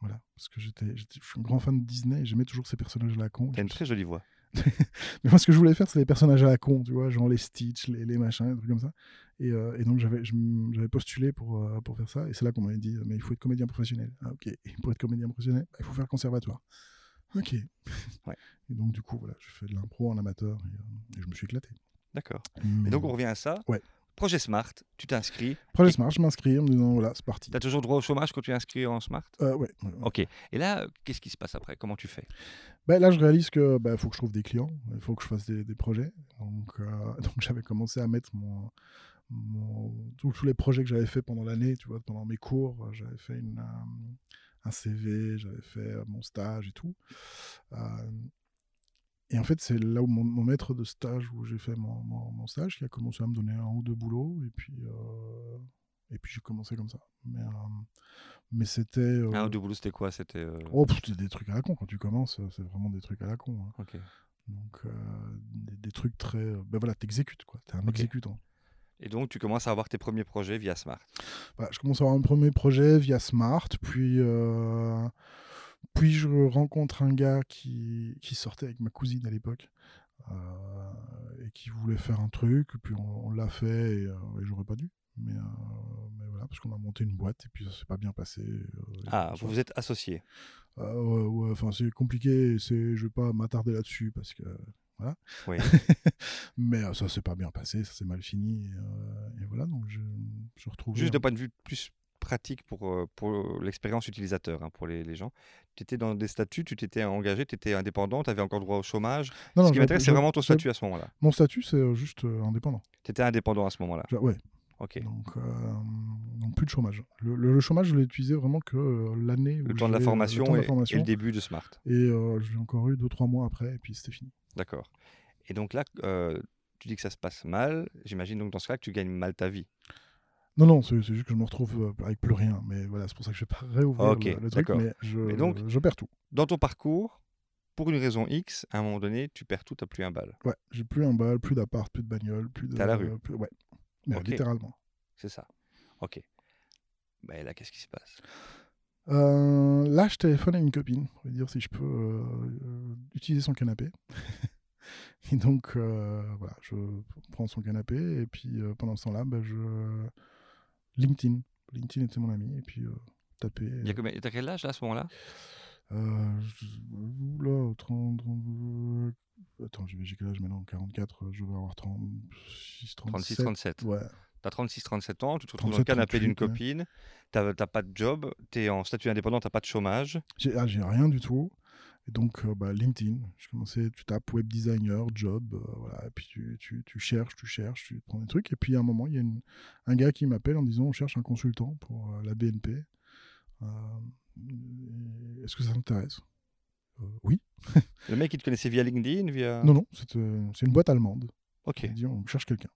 voilà, parce que j'étais, je suis un grand fan de Disney et j'aimais toujours ces personnages à la con. T'as une très jolie voix. Mais moi, ce que je voulais faire, c'est les personnages à la con, tu vois, genre les Stitch, les, les machins, des trucs comme ça. Et, euh, et donc, j'avais, je postulé pour, euh, pour faire ça. Et c'est là qu'on m'avait dit, mais il faut être comédien professionnel. Ah, ok. Et pour être comédien professionnel, bah, il faut faire le conservatoire. Ok. Ouais. Et donc, du coup, voilà, j'ai fait de l'impro en amateur et, euh, et je me suis éclaté. D'accord. Et donc, on revient à ça. Ouais. Projet Smart, tu t'inscris. Projet Smart, je m'inscris en me disant, voilà, c'est parti. Tu as toujours droit au chômage quand tu es inscrit en Smart? Euh, ouais, ouais, ouais. Ok. Et là, qu'est-ce qui se passe après? Comment tu fais? Ben, là, je réalise que bah, faut que je trouve des clients, il faut que je fasse des, des projets. Donc, euh, donc j'avais commencé à mettre mon, mon- tous, les projets que j'avais fait pendant l'année, tu vois, pendant mes cours. J'avais fait une, euh, un CV, j'avais fait euh, mon stage et tout. Et en fait, c'est là où mon, mon maître de stage, où j'ai fait mon, mon- mon stage, qui a commencé à me donner un ou deux boulots. Et puis, euh, et puis j'ai commencé comme ça. Mais, euh, mais c'était. euh, Un ou deux boulots, c'était quoi? C'était. Oh, c'est des trucs à la con. Quand tu commences, c'est vraiment des trucs à la con. hein. Ok. Donc, des, des trucs très. Ben voilà, t'exécutes, quoi. T'es un Ok. exécutant. Et donc, tu commences à avoir tes premiers projets via Smart. Voilà, je commence à avoir un premier projet via Smart, puis. Puis je rencontre un gars qui, qui sortait avec ma cousine à l'époque euh, et qui voulait faire un truc, puis on, on l'a fait et, euh, et j'aurais pas dû. Mais, euh, mais voilà, parce qu'on a monté une boîte et puis ça s'est pas bien passé. Ah, vous vous êtes associés. Euh, ouais, ouais, enfin, c'est compliqué, c'est, je vais pas m'attarder là-dessus parce que. Oui. Mais euh, ça s'est pas bien passé, ça s'est mal fini. Et, euh, et voilà, donc je, je retrouve. Juste de point de vue plus pratique pour, pour l'expérience utilisateur, hein, pour les, les gens. Tu étais dans des statuts, tu t'étais engagé, tu étais indépendant, tu avais encore droit au chômage. Non, Ce qui m'intéresse, c'est vraiment ton statut à ce moment-là. Mon statut, c'est euh, juste euh, indépendant. Tu étais indépendant à ce moment-là. Ouais, Ok. donc, euh, donc plus de chômage. Le, le- le chômage, je l'ai utilisé vraiment que euh, l'année. Le temps de la formation, et- le début de Smart. Et euh, je l'ai encore eu 2-3 mois après, et puis c'était fini. D'accord. Et donc là, tu dis que ça se passe mal. J'imagine donc dans ce cas que tu gagnes mal ta vie. Non, non, c'est juste que je me retrouve euh, avec plus rien. Mais voilà, c'est pour ça que je vais pas réouvrir Ok, le, le truc, mais je, Mais donc- je perds tout. Dans ton parcours, pour une raison X, à un moment donné, tu perds tout, tu plus un bal. Ouais, j'ai plus un bal, plus d'appart, plus de bagnole, plus de. T'es à la rue. plus- ouais, mais littéralement. C'est ça. Ok. Ben là, qu'est-ce qui se passe? Euh, là, je téléphone à une copine pour lui dire si je peux euh, euh, utiliser son canapé. et donc, euh, voilà, je prends son canapé et puis euh, pendant ce temps-là, bah, je. LinkedIn. LinkedIn était mon ami et puis euh, taper. Il y a combien- T'as quel âge là, à ce moment-là? Euh, je- Oula, 30. 30, euh, Attends, j'ai quel âge maintenant? 44, euh, je vais avoir 36, 36, 37. 37. Ouais. Tu as 36, 37 ans, tu te retrouves 37, dans le canapé d'une 38, ouais. copine, tu n'as pas de job, tu es en statut indépendant, tu n'as pas de chômage. J'ai ah, j'ai rien du tout. Et donc, euh, bah, LinkedIn, je commençais, tu tapes web designer, job, euh, voilà, et puis tu, tu, tu cherches, tu cherches, tu prends des trucs. Et puis à un moment, il y a une- un gars qui m'appelle en disant on cherche un consultant pour euh, la BNP. Est-ce que ça t'intéresse? Oui. Le mec, il te connaissait via LinkedIn, via... Non, non, c'est une boîte allemande. Ok, Il dit on cherche quelqu'un.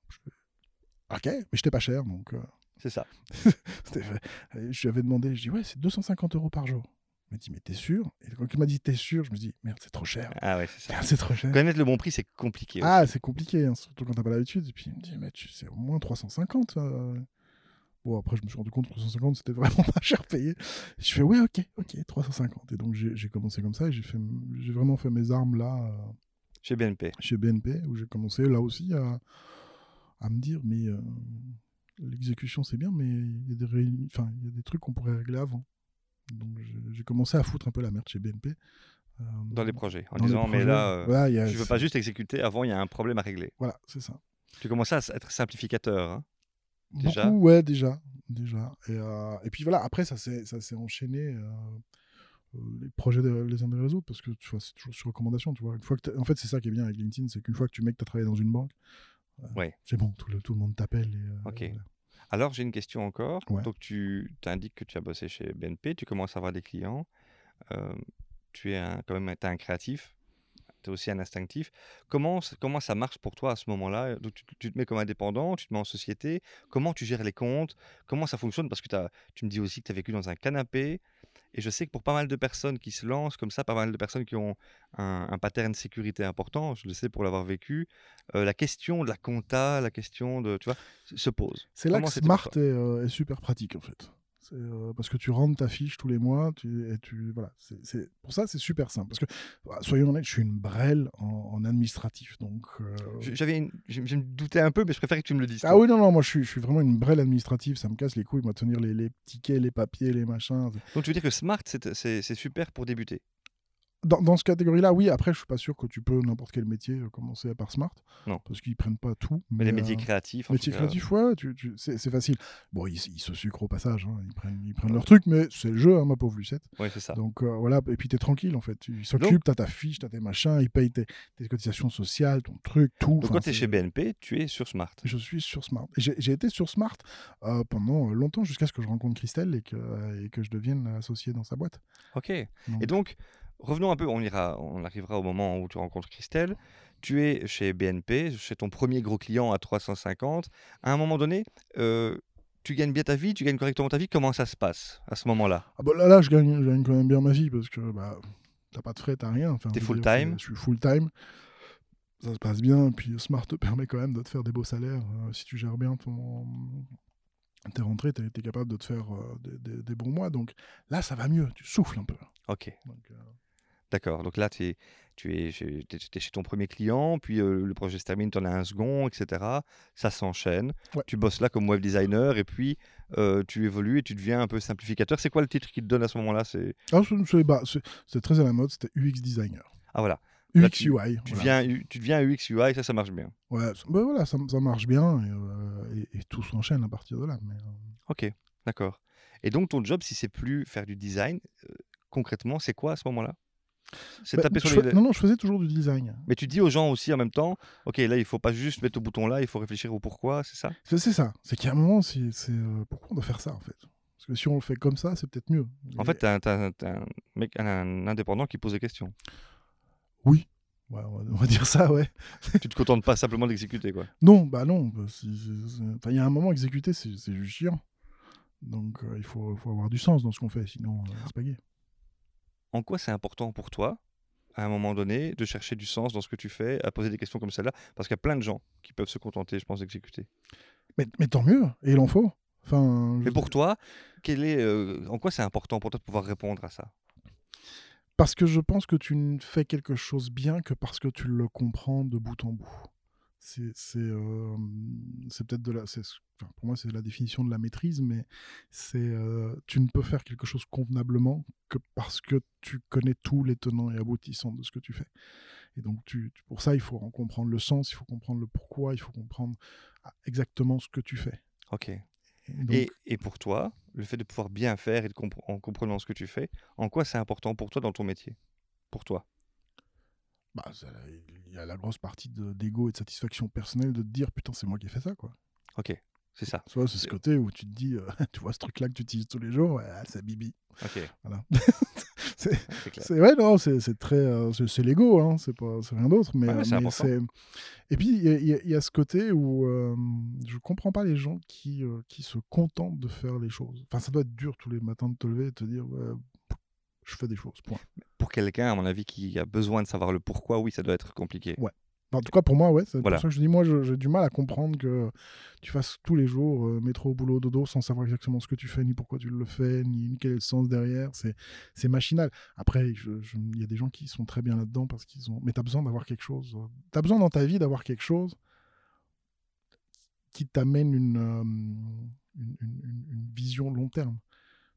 Ok, mais j'étais pas cher, donc c'est ça. je lui avais demandé, je dis ouais, c'est 250 euros par jour. Il m'a dit mais t'es sûr? Et quand il m'a dit t'es sûr, je me dis merde, c'est trop cher. Ah ouais, c'est ça. Merde, c'est trop cher. Connaître le bon prix, c'est compliqué. aussi. Ah, c'est compliqué, hein, surtout quand t'as pas l'habitude. Et puis il me dit, mais tu c'est au moins 350. euh. Bon, après, je me suis rendu compte que 350, c'était vraiment pas cher payé. Je fais, ouais, ok, ok, 350. Et donc, j'ai commencé comme ça et j'ai fait- j'ai vraiment fait mes armes là, euh, Chez BNP. chez BNP, où j'ai commencé là aussi à, à me dire, mais euh, l'exécution, c'est bien, mais il y, a des réuni- enfin, il y a des trucs qu'on pourrait régler avant. Donc, j'ai- commencé à foutre un peu la merde chez BNP. euh, Dans les projets. En disant, mais là, euh, Voilà, a- tu veux pas juste exécuter, avant, il y a un problème à régler. Voilà, c'est ça. Tu commençais à être simplificateur. hein. Déjà Beaucoup, ouais, déjà. déjà. Et, euh, et puis voilà, après, ça s'est enchaîné, euh, les projets de- les uns les autres, parce que tu vois, c'est toujours sur recommandation. Tu vois. Une fois que en fait, c'est ça qui est bien avec LinkedIn, c'est qu'une fois que tu mets que tu as travaillé dans une banque, Ouais. c'est bon, tout le, tout le monde t'appelle. Ok. voilà. Alors, j'ai une question encore. Ouais. Donc, tu indiques que tu as bossé chez BNP, tu commences à avoir des clients. euh, tu es un, quand même un créatif, tu es aussi un instinctif. Comment, comment ça marche pour toi à ce moment-là? Donc, tu, tu te mets comme indépendant, tu te mets en société. Comment tu gères les comptes? Comment ça fonctionne? Parce que tu me dis aussi que tu as vécu dans un canapé. Et je sais que pour pas mal de personnes qui se lancent comme ça, pas mal de personnes qui ont un, un pattern de sécurité important, je le sais pour l'avoir vécu, euh, la question de la compta, la question de, tu vois, se- se pose. C'est là Comment que Smart est, euh, est super pratique, en fait. Euh, parce que tu rentres ta fiche tous les mois, tu, et tu, voilà, c'est, pour ça c'est super simple. Parce que, bah, soyons honnêtes, je suis une brêle en, en administratif. Donc, euh, Je- J'avais une- je, me doutais un peu, mais je préfère que tu me le dises. Ah toi. oui, non, non, moi je suis, je suis vraiment une brêle administrative, ça me casse les couilles, moi, de tenir les, les tickets, les papiers, les machins. Donc tu veux dire que Smart, c'est super pour débuter? Dans, dans ce catégorie-là, oui, après, je suis pas sûr que tu peux n'importe quel métier euh, commencer par Smart. Non. Parce qu'ils prennent pas tout. Mais les métiers euh, créatifs, métiers tout cas, créatifs, ouais, tu, tu- c'est facile. Bon, ils, ils se sucrent au passage, hein, ils prennent, ils prennent leur truc, mais c'est le jeu, hein, ma pauvre Lucette. Oui, c'est ça. Donc euh, voilà, et puis t'es tranquille en fait. Ils s'occupent, t'as ta fiche, t'as tes machins, ils payent tes, tes cotisations sociales, ton truc, tout. Donc quand tu es c'est- chez BNP, tu es sur Smart. Je suis sur Smart. J'ai été sur Smart euh, pendant longtemps jusqu'à ce que je rencontre Christelle et que, et que je devienne associé dans sa boîte. Ok. Et donc, revenons un peu, on, ira, on arrivera au moment où tu rencontres Christelle. Tu es chez BNP, chez ton premier gros client à 350. À un moment donné, euh, tu gagnes bien ta vie, tu gagnes correctement ta vie. Comment ça se passe à ce moment-là? Ah bah là, là je, gagne, je gagne quand même bien ma vie parce que bah, t'as pas de frais, t'as rien. Enfin, T'es dire, full-time c'est- Je suis full time. Ça se passe bien. Et puis Smart te permet quand même de te faire des beaux salaires. euh, si tu gères bien ton. Tes rentrées, t'es es capable de te faire euh, des, des- des bons mois. Donc là, ça va mieux. Tu souffles un peu. Ok, Donc, euh, d'accord. Donc là, t'es- tu es chez, t'es- t'es chez ton premier client, puis euh, le projet se termine, tu en as un second, etc. Ça s'enchaîne. Ouais. Tu bosses là comme web designer, et puis euh, tu évolues et tu deviens un peu simplificateur. C'est quoi le titre qui te donne à ce moment-là? C'est ah, c'est- bah, très à la mode. C'était UX designer. Ah voilà, UX Là, tu- UI. tu, voilà. deviens, U- tu deviens UX UI, ça, ça marche bien. Ouais, ça- bah voilà, ça, ça marche bien et, euh, et- et tout s'enchaîne à partir de là. Mais, euh, Ok, d'accord. Et donc ton job, si c'est plus faire du design, euh, concrètement, c'est quoi à ce moment-là? C'est bah, taper sur les... Non, non, je faisais toujours du design. Mais tu dis aux gens aussi en même temps, ok, là, il faut pas juste mettre au bouton là, il faut réfléchir au pourquoi, c'est ça? C'est c'est ça. C'est qu'à un moment, c'est euh, pourquoi on doit faire ça en fait? Parce que si on le fait comme ça, c'est peut-être mieux. En Et- fait, t'as un, mec, un indépendant qui pose des questions. oui. Ouais, on, va, dire ça, ouais. tu te contentes pas simplement d'exécuter, quoi. Non, bah non. bah, enfin, Il y a un moment, exécuter, c'est c'est juste chiant. Donc euh, il faut, faut avoir du sens dans ce qu'on fait, sinon euh, c'est pas gay. En quoi c'est important pour toi, à un moment donné, de chercher du sens dans ce que tu fais, à poser des questions comme celle-là? Parce qu'il y a plein de gens qui peuvent se contenter, je pense, d'exécuter. Mais, mais tant mieux, et il en faut. Enfin, je- Mais pour toi, quel est, euh, en quoi c'est important pour toi de pouvoir répondre à ça? Parce que je pense que tu ne fais quelque chose bien que parce que tu le comprends de bout en bout. C'est c'est, euh, c'est peut-être de la. enfin, pour moi, c'est la définition de la maîtrise, mais c'est euh, tu ne peux faire quelque chose convenablement que parce que tu connais tous les tenants et aboutissants de ce que tu fais. Et donc, tu, tu- pour ça, il faut en comprendre le sens, il faut comprendre le pourquoi, il faut comprendre ah, exactement ce que tu fais. Ok. Et donc, Et, et pour toi, le fait de pouvoir bien faire et de compre- en comprenant ce que tu fais, en quoi c'est important pour toi dans ton métier? Pour toi? Bah, ça- il y a la grosse partie de- d'ego et de satisfaction personnelle de te dire putain, c'est moi qui ai fait ça, quoi. Ok, c'est ça. Soit c'est ce côté où tu te dis, euh, tu vois ce truc-là que tu utilises tous les jours, ouais, ah, c'est Bibi. Ok, Voilà. c'est, ouais, non, c'est, c'est très, euh, c'est, l'ego, hein, c'est pas, c'est rien d'autre. Mais, Ouais, ouais, c'est mais c'est- Et puis il y, a- y y ce côté où euh, je comprends pas les gens qui, euh, qui se contentent de faire les choses. Enfin, ça doit être dur tous les matins de te lever et de te dire, ouais, je fais des choses. Point. Pour quelqu'un, à mon avis, qui a besoin de savoir le pourquoi, oui, ça doit être compliqué. Ouais. en tout cas, pour moi, ouais. C'est Voilà. pour ça que je dis, moi, j'ai du mal à comprendre que tu fasses tous les jours euh, métro, boulot, dodo, sans savoir exactement ce que tu fais, ni pourquoi tu le fais, ni, ni quel est le sens derrière. C'est, c'est machinal. Après, il y a des gens qui sont très bien là-dedans parce qu'ils ont. Mais tu as besoin d'avoir quelque chose. Tu as besoin dans ta vie d'avoir quelque chose qui t'amène une, euh, une, une- une- une vision long terme.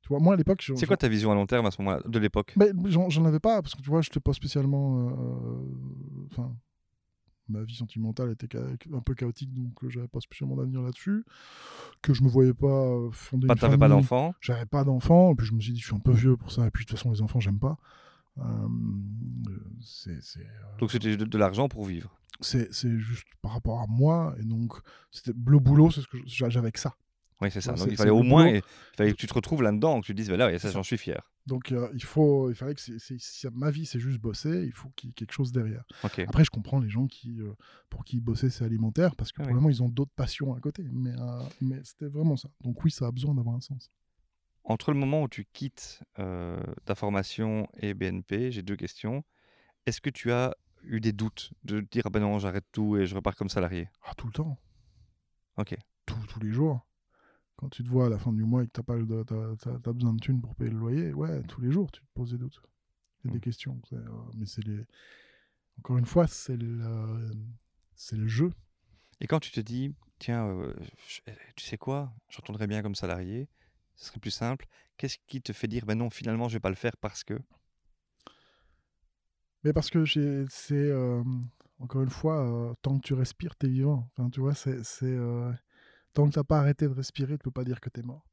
Tu vois, moi, à l'époque, je- C'est quoi ta vision à long terme à ce moment-là, de l'époque? J'en avais pas, parce que tu vois, je n'étais pas spécialement. euh, Enfin, ma vie sentimentale était un peu chaotique, donc euh, j'avais pas spécialement d'avenir là-dessus. Que je me voyais pas euh, fonder Pas- une T'avais pas famille. d'enfant? J'avais pas d'enfant, et puis je me suis dit, je suis un peu vieux pour ça, et puis de toute façon, les enfants, j'aime pas. Euh, euh, euh, Donc c'était de, de l'argent pour vivre? c'est juste par rapport à moi, et donc, c'était le boulot, c'est ce que j'avais que ça. Oui, c'est ça. Ouais, Donc il fallait au moins, il fallait que tu te retrouves là-dedans, que tu te dises, bah là, C'est ça. j'en suis fier. Donc, euh, il, faut, il fallait que c'est- c'est- si ma vie, c'est juste bosser, il faut qu'il y ait quelque chose derrière. Après, je comprends les gens qui, euh, pour qui bosser, c'est alimentaire, parce que Ah oui. probablement, ils ont d'autres passions à côté. Mais, euh, mais c'était vraiment ça. Donc oui, ça a besoin d'avoir un sens. Entre le moment où tu quittes euh, ta formation et BNP, j'ai deux questions. Est-ce que tu as eu des doutes de dire, ah ben non, j'arrête tout et je repars comme salarié? Ah, tout le temps. Ok. Tout- tous les jours. Quand tu te vois à la fin du mois et que tu as, besoin de thunes pour payer le loyer, ouais, tous les jours, tu te poses des doutes. Et des Mm. questions. euh, mais c'est les... Encore une fois, c'est le, le jeu. Et quand tu te dis, tiens, euh, je- tu sais quoi, je retournerai bien comme salarié, ce serait plus simple, qu'est-ce qui te fait dire, ben non, finalement, je vais pas le faire parce que? Mais parce que c'est. euh, encore une fois, euh, tant que tu respires, t'es vivant. Enfin, tu vois, c'est. Tant que t'as pas arrêté de respirer, tu peux pas dire que t'es mort.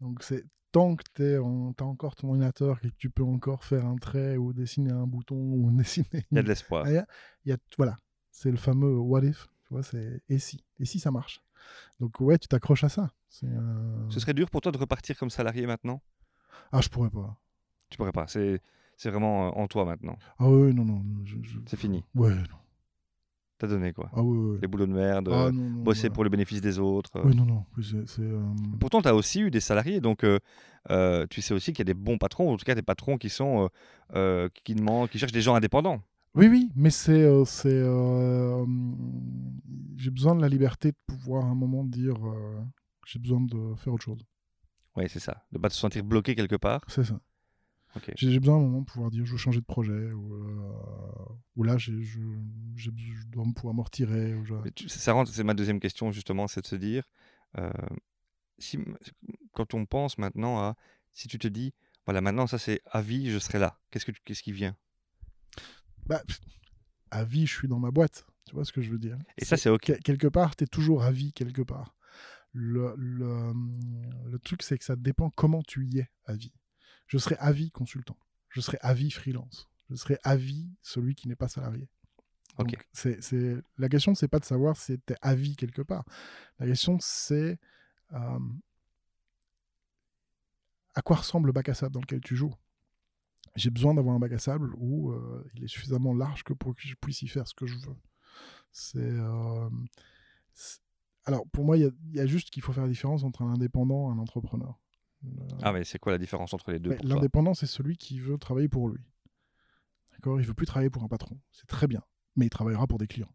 Donc, c'est. Tant que t'es en- t'as encore ton ordinateur et que tu peux encore faire un trait ou dessiner un bouton ou dessiner. il y a de l'espoir. Ah, il y a, voilà, c'est le fameux what if. Tu vois, c'est et si, et si ça marche. Donc ouais, tu t'accroches à ça. Euh, Ce serait dur pour toi de repartir comme salarié maintenant? Ah, je pourrais pas. Tu pourrais pas. C'est c'est vraiment en toi maintenant. Ah ouais, non, non. je- C'est fini. Ouais, non. T'as donné quoi. Ah. Les boulots de merde, Ah, euh, non, non, bosser pour le bénéfice des autres. euh. Oui, non, non. c'est, c'est, euh, Pourtant, tu as aussi eu des salariés, donc euh, tu sais aussi qu'il y a des bons patrons, ou en tout cas des patrons qui sont euh, qui demandent, qui cherchent des gens indépendants. Oui, oui, mais c'est. j'ai besoin de la liberté de pouvoir à un moment dire j'ai besoin de faire autre chose. Oui, c'est ça. De pas te sentir bloqué quelque part. C'est ça. J'ai, besoin à un moment de pouvoir dire je veux changer de projet ou, euh, ou là je, j'ai, je dois me pouvoir me retirer. Ou je- tu- ça rentre, c'est ma deuxième question justement, c'est de se dire, euh, si, quand on pense maintenant à, si tu te dis, voilà, maintenant ça c'est à vie, je serai là. Qu'est-ce que qu'est-ce qui vient? Bah, à vie, je suis dans ma boîte. Tu vois ce que je veux dire? Et ça c'est ok. Que- quelque part, tu es toujours à vie quelque part. Le, le, le truc, c'est que ça dépend comment tu y es à vie. Je serai à vie consultant. Je serai à vie freelance. Je serai à vie celui qui n'est pas salarié. C'est, c'est... La question, c'est pas de savoir si tu es à vie quelque part. La question, c'est euh, à quoi ressemble le bac à sable dans lequel tu joues? J'ai besoin d'avoir un bac à sable où euh, il est suffisamment large que pour que je puisse y faire ce que je veux. C'est, euh, c'est- Alors, pour moi, il y y a juste qu'il faut faire la différence entre un indépendant et un entrepreneur. Euh, Ah mais c'est quoi la différence entre les deux L'indépendant, c'est celui qui veut travailler pour lui. D'accord? Il veut plus travailler pour un patron. C'est très bien. Mais il travaillera pour des clients.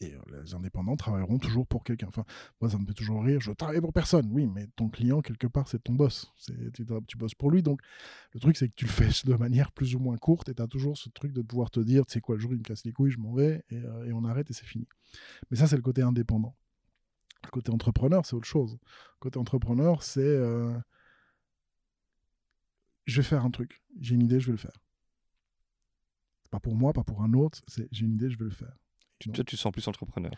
Et euh, les indépendants travailleront toujours pour quelqu'un. Enfin, moi, ça me fait toujours rire. Je veux travailler pour personne. Oui, mais ton client, quelque part, c'est ton boss. Tu, tu bosses pour lui. Donc, le truc, c'est que tu le fais de manière plus ou moins courte. Et tu as toujours ce truc de pouvoir te dire, tu sais quoi, le jour, il me casse les couilles, je m'en vais. Et, euh, et on arrête et c'est fini. Mais ça, c'est le côté indépendant. Côté entrepreneur, c'est autre chose. Côté entrepreneur, c'est... euh, je vais faire un truc. J'ai une idée, je vais le faire. Pas pour moi, pas pour un autre. C'est j'ai une idée, je vais le faire. Tu- Toi tu te sens plus entrepreneur.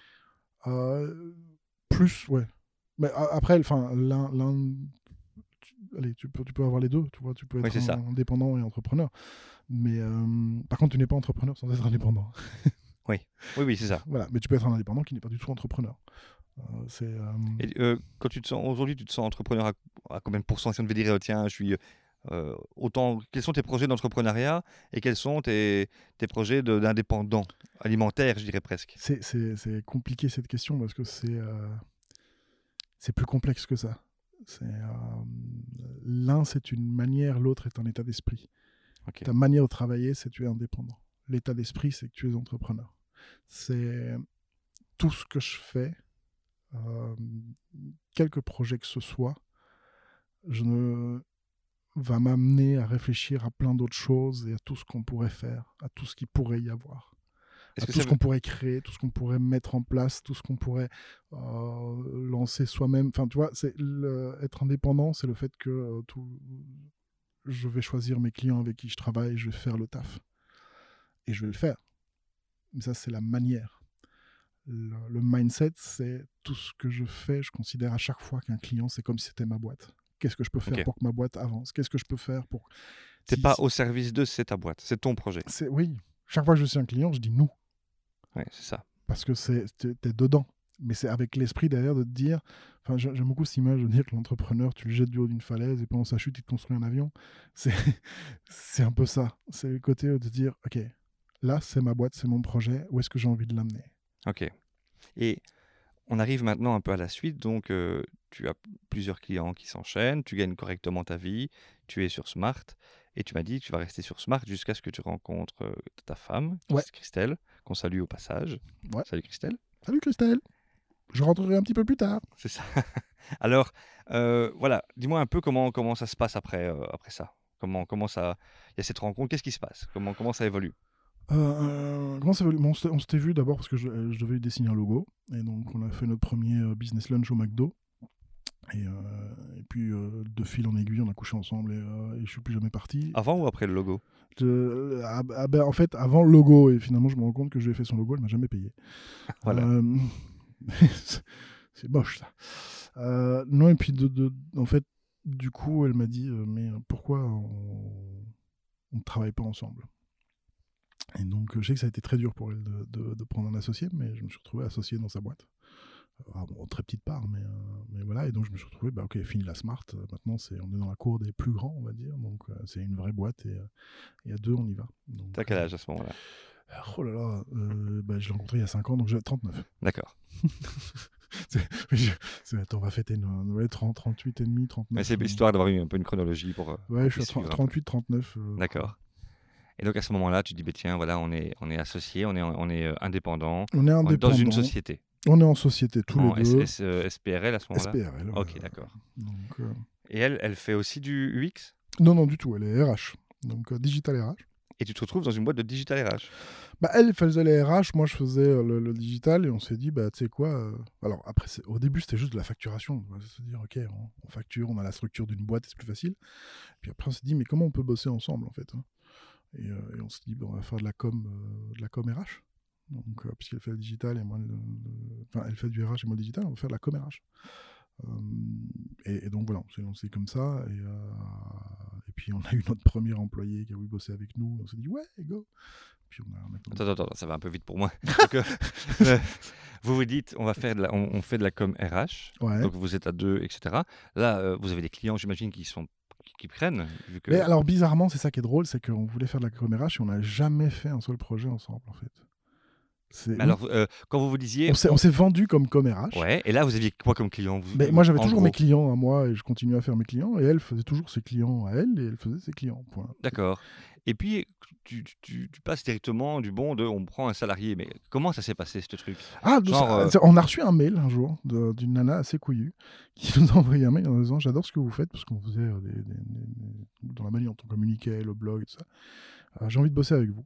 Euh, plus, ouais. Mais après, enfin, l'un, allez, tu peux, tu peux avoir les deux. Tu vois, tu peux être indépendant et entrepreneur. Mais euh, par contre, tu n'es pas entrepreneur sans être indépendant. Oui oui c'est ça. voilà. Mais tu peux être un indépendant qui n'est pas du tout entrepreneur. Euh, euh, Et euh, quand tu te sens aujourd'hui, tu te sens entrepreneur à, à combien de pourcents Si on devait dire, tiens, je suis euh, autant. Quels sont tes projets d'entrepreneuriat et quels sont tes, tes projets d'indépendant alimentaire, je dirais presque? c'est, compliqué cette question parce que c'est, euh, c'est plus complexe que ça. Euh, l'un, c'est une manière, l'autre est un état d'esprit. Ta manière de travailler, c'est que tu es indépendant. L'état d'esprit, c'est que tu es entrepreneur. C'est tout ce que je fais, euh, quelques projets que ce soit, je ne va m'amener à réfléchir à plein d'autres choses et à tout ce qu'on pourrait faire, à tout ce qu'il pourrait y avoir. À tout ce qu'on pourrait créer, tout ce qu'on pourrait mettre en place, tout ce qu'on pourrait euh, lancer soi-même. Enfin, tu vois, c'est être indépendant, c'est le fait que euh, tout, je vais choisir mes clients avec qui je travaille, je vais faire le taf. Et je vais le faire. Mais ça, c'est la manière. Le, mindset, c'est tout ce que je fais. Je considère à chaque fois qu'un client, c'est comme si c'était ma boîte. Qu'est-ce que je peux faire pour que ma boîte avance? Qu'est-ce que je peux faire pour. C'est pas au service de, c'est ta boîte, c'est ton projet. C'est oui. Chaque fois que je suis un client, je dis nous. Oui, c'est ça. Parce que c'est es dedans. Mais c'est avec l'esprit derrière de te dire. Enfin, j'aime beaucoup cette image de dire que l'entrepreneur, tu le jettes du haut d'une falaise et pendant sa chute, il te construit un avion. C'est un peu ça. C'est le côté de dire ok, là, c'est ma boîte, c'est mon projet. Où est-ce que j'ai envie de l'amener? Ok. Et on arrive maintenant un peu à la suite. Donc, euh, tu as plusieurs clients qui s'enchaînent, tu gagnes correctement ta vie, tu es sur Smart. Et tu m'as dit que tu vas rester sur Smart jusqu'à ce que tu rencontres euh, ta femme, Christelle, qu'on salue au passage. Salut Christelle. Salut Christelle. Je rentrerai un petit peu plus tard. C'est ça. Alors, euh, voilà, dis-moi un peu comment, comment ça se passe après, après ça. Comment, comment ça. Il y a cette rencontre, qu'est-ce qui se passe? Comment, comment ça évolue? Euh, comment ça On s'était vu d'abord parce que je, devais dessiner un logo. Et donc, on a fait notre premier euh, business lunch au McDo. Et, euh, puis, de fil en aiguille, on a couché ensemble et, et je suis plus jamais parti. Avant ou après le logo? Ah, ah, ben, En fait, avant le logo. Et finalement, je me rends compte que je lui ai fait son logo, elle m'a jamais payé. voilà. c'est moche, ça. non, et puis, de, en fait, du coup, elle m'a dit Mais pourquoi on ne travaille pas ensemble? Et donc, je sais que ça a été très dur pour elle de, prendre un associé, mais je me suis retrouvé associé dans sa boîte. Euh, bon, très petite part, mais, euh, mais voilà. Et donc, je me suis retrouvé, bah, ok, fini la Smart. Euh, maintenant, c'est, on est dans la cour des plus grands, on va dire. Donc, c'est une vraie boîte et, et, à deux, on y va. T'as quel âge à ce moment-là? Oh là là, bah, je l'ai rencontré il y a 5 ans, donc j'ai 39. D'accord. on va fêter nos, 30, 38 et demi, 39. Mais c'est histoire d'avoir un peu une chronologie pour. ouais, je suis à 38, 39. D'accord. Et donc à ce moment-là, tu dis, bah, tiens, voilà, on est, on est associé, on est, on est euh, indépendant, on est, indépendant. dans une société. On est en société tous les deux. SPRL euh, à ce moment-là? SPRL. Ok, d'accord. Euh, Et elle, elle fait aussi du UX? Non, non, du tout. Elle est RH. Donc Digital RH. Et tu te retrouves dans une boîte de Digital RH bah, Elle faisait les RH, moi je faisais le, digital et on s'est dit, bah, tu sais quoi Alors après, au début c'était juste de la facturation. Se dire, ok, on, facture, on a la structure d'une boîte, c'est plus facile. Puis après on s'est dit, mais comment on peut bosser ensemble en fait hein? Euh, et, on s'est dit, on va faire de la com, euh, de la com RH. Donc, euh, puisqu'elle fait le digital et moi, enfin, elle fait du RH et moi le digital, on va faire de la com RH. et, donc voilà, on s'est lancé comme ça. Et, et, puis on a eu notre premier employé qui a voulu bosser avec nous. On s'est dit, ouais, go. Puis on a, attends, attends, ça va un peu vite pour moi. vous vous dites, on, va faire de la, on, fait de la com RH. Donc vous êtes à deux, etc. Là, vous avez des clients, j'imagine, qui sont qui prennent. Mais alors, bizarrement, c'est ça qui est drôle, c'est qu'on voulait faire de la comérache et on n'a jamais fait un seul projet ensemble, en fait. Alors, euh, quand vous vous disiez. On s'est vendu comme commérage. Ouais, et là, vous aviez quoi comme client? Mais Moi, j'avais toujours mes clients à moi et je continuais à faire mes clients. Et elle faisait toujours ses clients à elle et elle faisait ses clients. D'accord. Et puis, tu, tu, passes directement du bon de on prend un salarié. Mais comment ça s'est passé, ce truc? Ah, euh, on a reçu un mail un jour d'une nana assez couillue qui nous a envoyé un mail en disant J'adore ce que vous faites parce qu'on faisait euh, des, dans la manière dont on communiquait, le blog et tout ça. J'ai envie de bosser avec vous.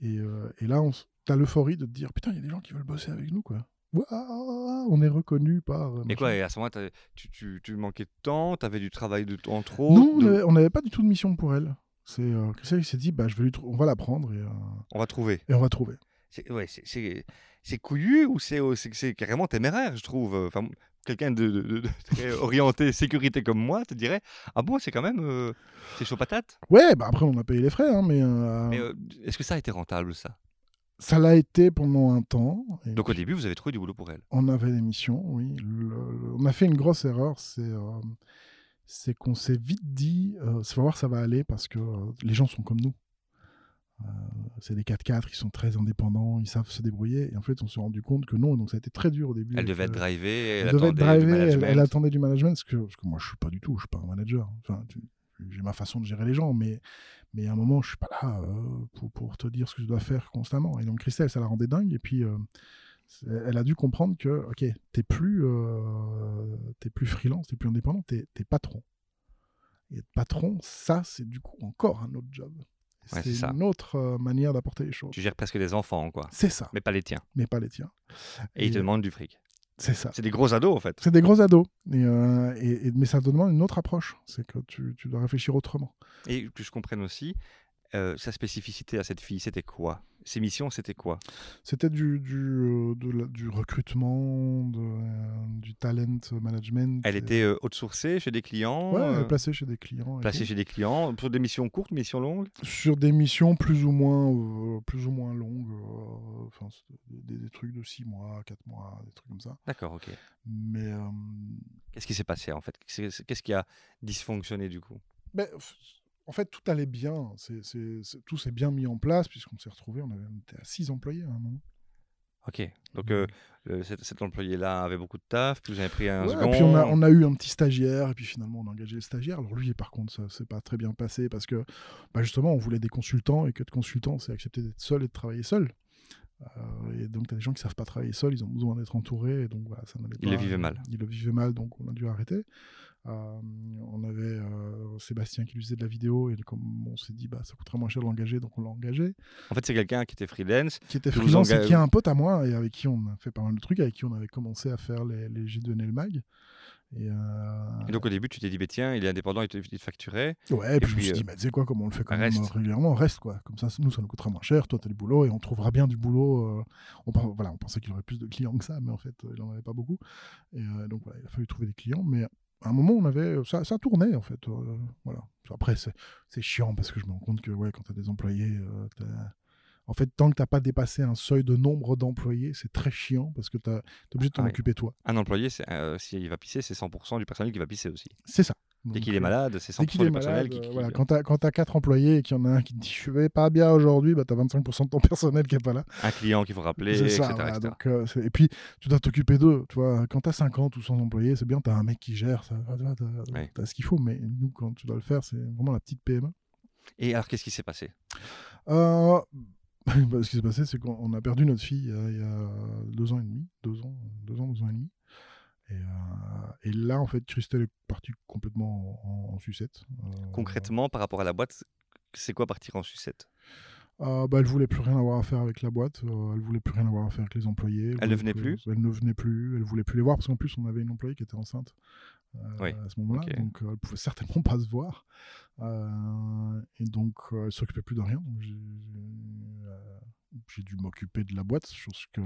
Et, et là, on, t'as l'euphorie de te dire putain, il y a des gens qui veulent bosser avec nous, quoi. on est reconnu par. Mais quoi, et à ce moment-là, tu, tu, manquais de temps, tu avais du travail de, en trop Non, on n'avait pas du tout de mission pour elle. C'est euh, qui s'est dit, bah, je vais lui on va la prendre et. Euh, on va trouver. Et on va trouver. C'est ouais, couillu ou c'est carrément téméraire, je trouve. Enfin, quelqu'un de, de, très orienté sécurité comme moi te dirait ah bon c'est quand même euh, c'est chaud patate ouais bah après on a payé les frais hein, mais, mais est-ce que ça a été rentable ça? Ça l'a été pendant un temps. Donc au début, vous avez trouvé du boulot pour elle? On avait des missions, oui. on a fait une grosse erreur, c'est euh, c'est qu'on s'est vite dit, euh, faut voir ça va aller parce que euh, les gens sont comme nous. Euh, c'est des 4x4, ils sont très indépendants, ils savent se débrouiller. Et en fait, on s'est rendu compte que non, donc ça a été très dur au début. Elle devait être drivée, elle, devait être drivée, elle, attendait du management, parce que, moi je suis pas du tout, je suis pas un manager. Enfin, j'ai ma façon de gérer les gens, mais, Mais à un moment, je suis pas là euh, pour, pour te dire ce que je dois faire constamment. Et donc, Christelle, ça la rendait dingue. Et puis, euh, elle a dû comprendre que, ok, t'es plus, euh, t'es plus freelance, t'es plus indépendant, t'es es patron. Et être patron, ça, c'est du coup encore un autre job. Ouais, c'est une autre euh, manière d'apporter les choses. Tu gères presque des enfants, quoi. C'est ça, Mais pas les tiens. mais pas les tiens. Et ils te demandent du fric. C'est ça. C'est des gros ados, en fait. C'est des gros ados. Et, euh, et- mais ça te demande une autre approche. C'est que tu, tu dois réfléchir autrement. Et que je comprenne aussi, euh, sa spécificité à cette fille, c'était quoi? Ses missions, c'était quoi? C'était du, du, euh, de la- du recrutement, de, euh, du talent management. Elle et- était outsourcée chez des clients ouais, placée chez des clients. placée chez des clients, pour des missions courtes, missions longues? Sur des missions plus ou moins, plus ou moins longues. Enfin, des, des trucs de 6 mois, 4 mois, des trucs comme ça. D'accord, ok. Mais Qu'est-ce qui s'est passé, en fait? Qu'est-ce qui a dysfonctionné, du coup? Ben, en fait, tout allait bien. Tout s'est bien mis en place puisqu'on s'est retrouvé. On, avait, on était à 6 employés à un moment. Ok. Donc, euh, le- cet, cet employé-là avait beaucoup de taf, puis vous avez pris un Ouais, second. et puis on a, on a eu un petit stagiaire, et puis finalement on a engagé le stagiaire. Alors lui, par contre, ça s'est pas très bien passé parce que bah, justement on voulait des consultants et que de consultants, c'est accepter d'être seul et de travailler seul. Euh, et donc tu as des gens qui savent pas travailler seuls, ils ont besoin d'être entourés, et donc voilà, ça n'allait pas. Ils le vivaient mal. Ils le vivaient mal, donc on a dû arrêter. Euh, on avait euh, Sébastien qui lui faisait de la vidéo, et comme on s'est dit, bah, ça coûterait moins cher de l'engager, donc on l'a engagé. En fait, c'est quelqu'un qui était freelance. Qui était freelance et qui est un pote à moi, et avec qui on a fait pas mal de trucs, avec qui on avait commencé à faire les, les J'ai donné le mag. Et, euh, Et donc, au début, tu t'es dit, bah, tiens, il est indépendant, il te, il te facturait. Ouais, et puis, je me suis euh, dit, bah, tu sais quoi, comme on le fait quand même reste. euh, régulièrement, reste quoi. Comme ça, nous, ça nous coûtera moins cher, toi, t'as du boulot, et on trouvera bien du boulot. euh, on, voilà, on pensait qu'il aurait plus de clients que ça, mais en fait, euh, il en avait pas beaucoup. Et euh, donc, voilà, il a fallu trouver des clients, mais à un moment, on avait, ça, ça tournait, en fait. euh, voilà. Après, c'est chiant, parce que je me rends compte que, ouais, quand t'as des employés, euh, t'as- en fait, tant que t'as pas dépassé un seuil de nombre d'employés, c'est très chiant, parce que t'as- t'es obligé de t'en Ah occuper toi. Un employé, euh, s'il va pisser, c'est 100% du personnel qui va pisser aussi. C'est ça. Dès qu'il est euh, malade, c'est 100% Dès qu'il du personnel qui. euh, qui- voilà, quand t'as quand t'as quatre employés et qu'il y en a un qui te dit je vais pas bien aujourd'hui, bah t'as 25% de ton personnel qui est pas là. Un client qu'il faut rappeler, etc. ça. voilà, etc. donc, euh, et puis tu dois t'occuper d'eux. Tu quand t'as 50 ou 100 employés, c'est bien, t'as un mec qui gère, ça, tu Ouais. t'as ce qu'il faut. Mais nous, quand tu dois le faire, c'est vraiment la petite PME. Et alors, qu'est-ce qui s'est passé? Euh, ce qui s'est passé, c'est qu'on on a perdu notre fille euh, il y a deux ans et demi, deux ans, deux ans, deux ans et demi. Et, euh, et là, en fait, Christelle est partie complètement en, en sucette. Euh, Concrètement, par rapport à la boîte, c'est quoi partir en sucette? Bah, elle voulait plus rien avoir à faire avec la boîte, elle voulait plus rien avoir à faire avec les employés. Elle ne venait Elle ne venait plus, elle voulait plus les voir parce qu'en plus on avait une employée qui était enceinte Oui, à ce moment-là, donc elle pouvait certainement pas se voir. Euh, et donc euh, elle s'occupait plus de rien, donc j'ai euh, j'ai dû m'occuper de la boîte, chose que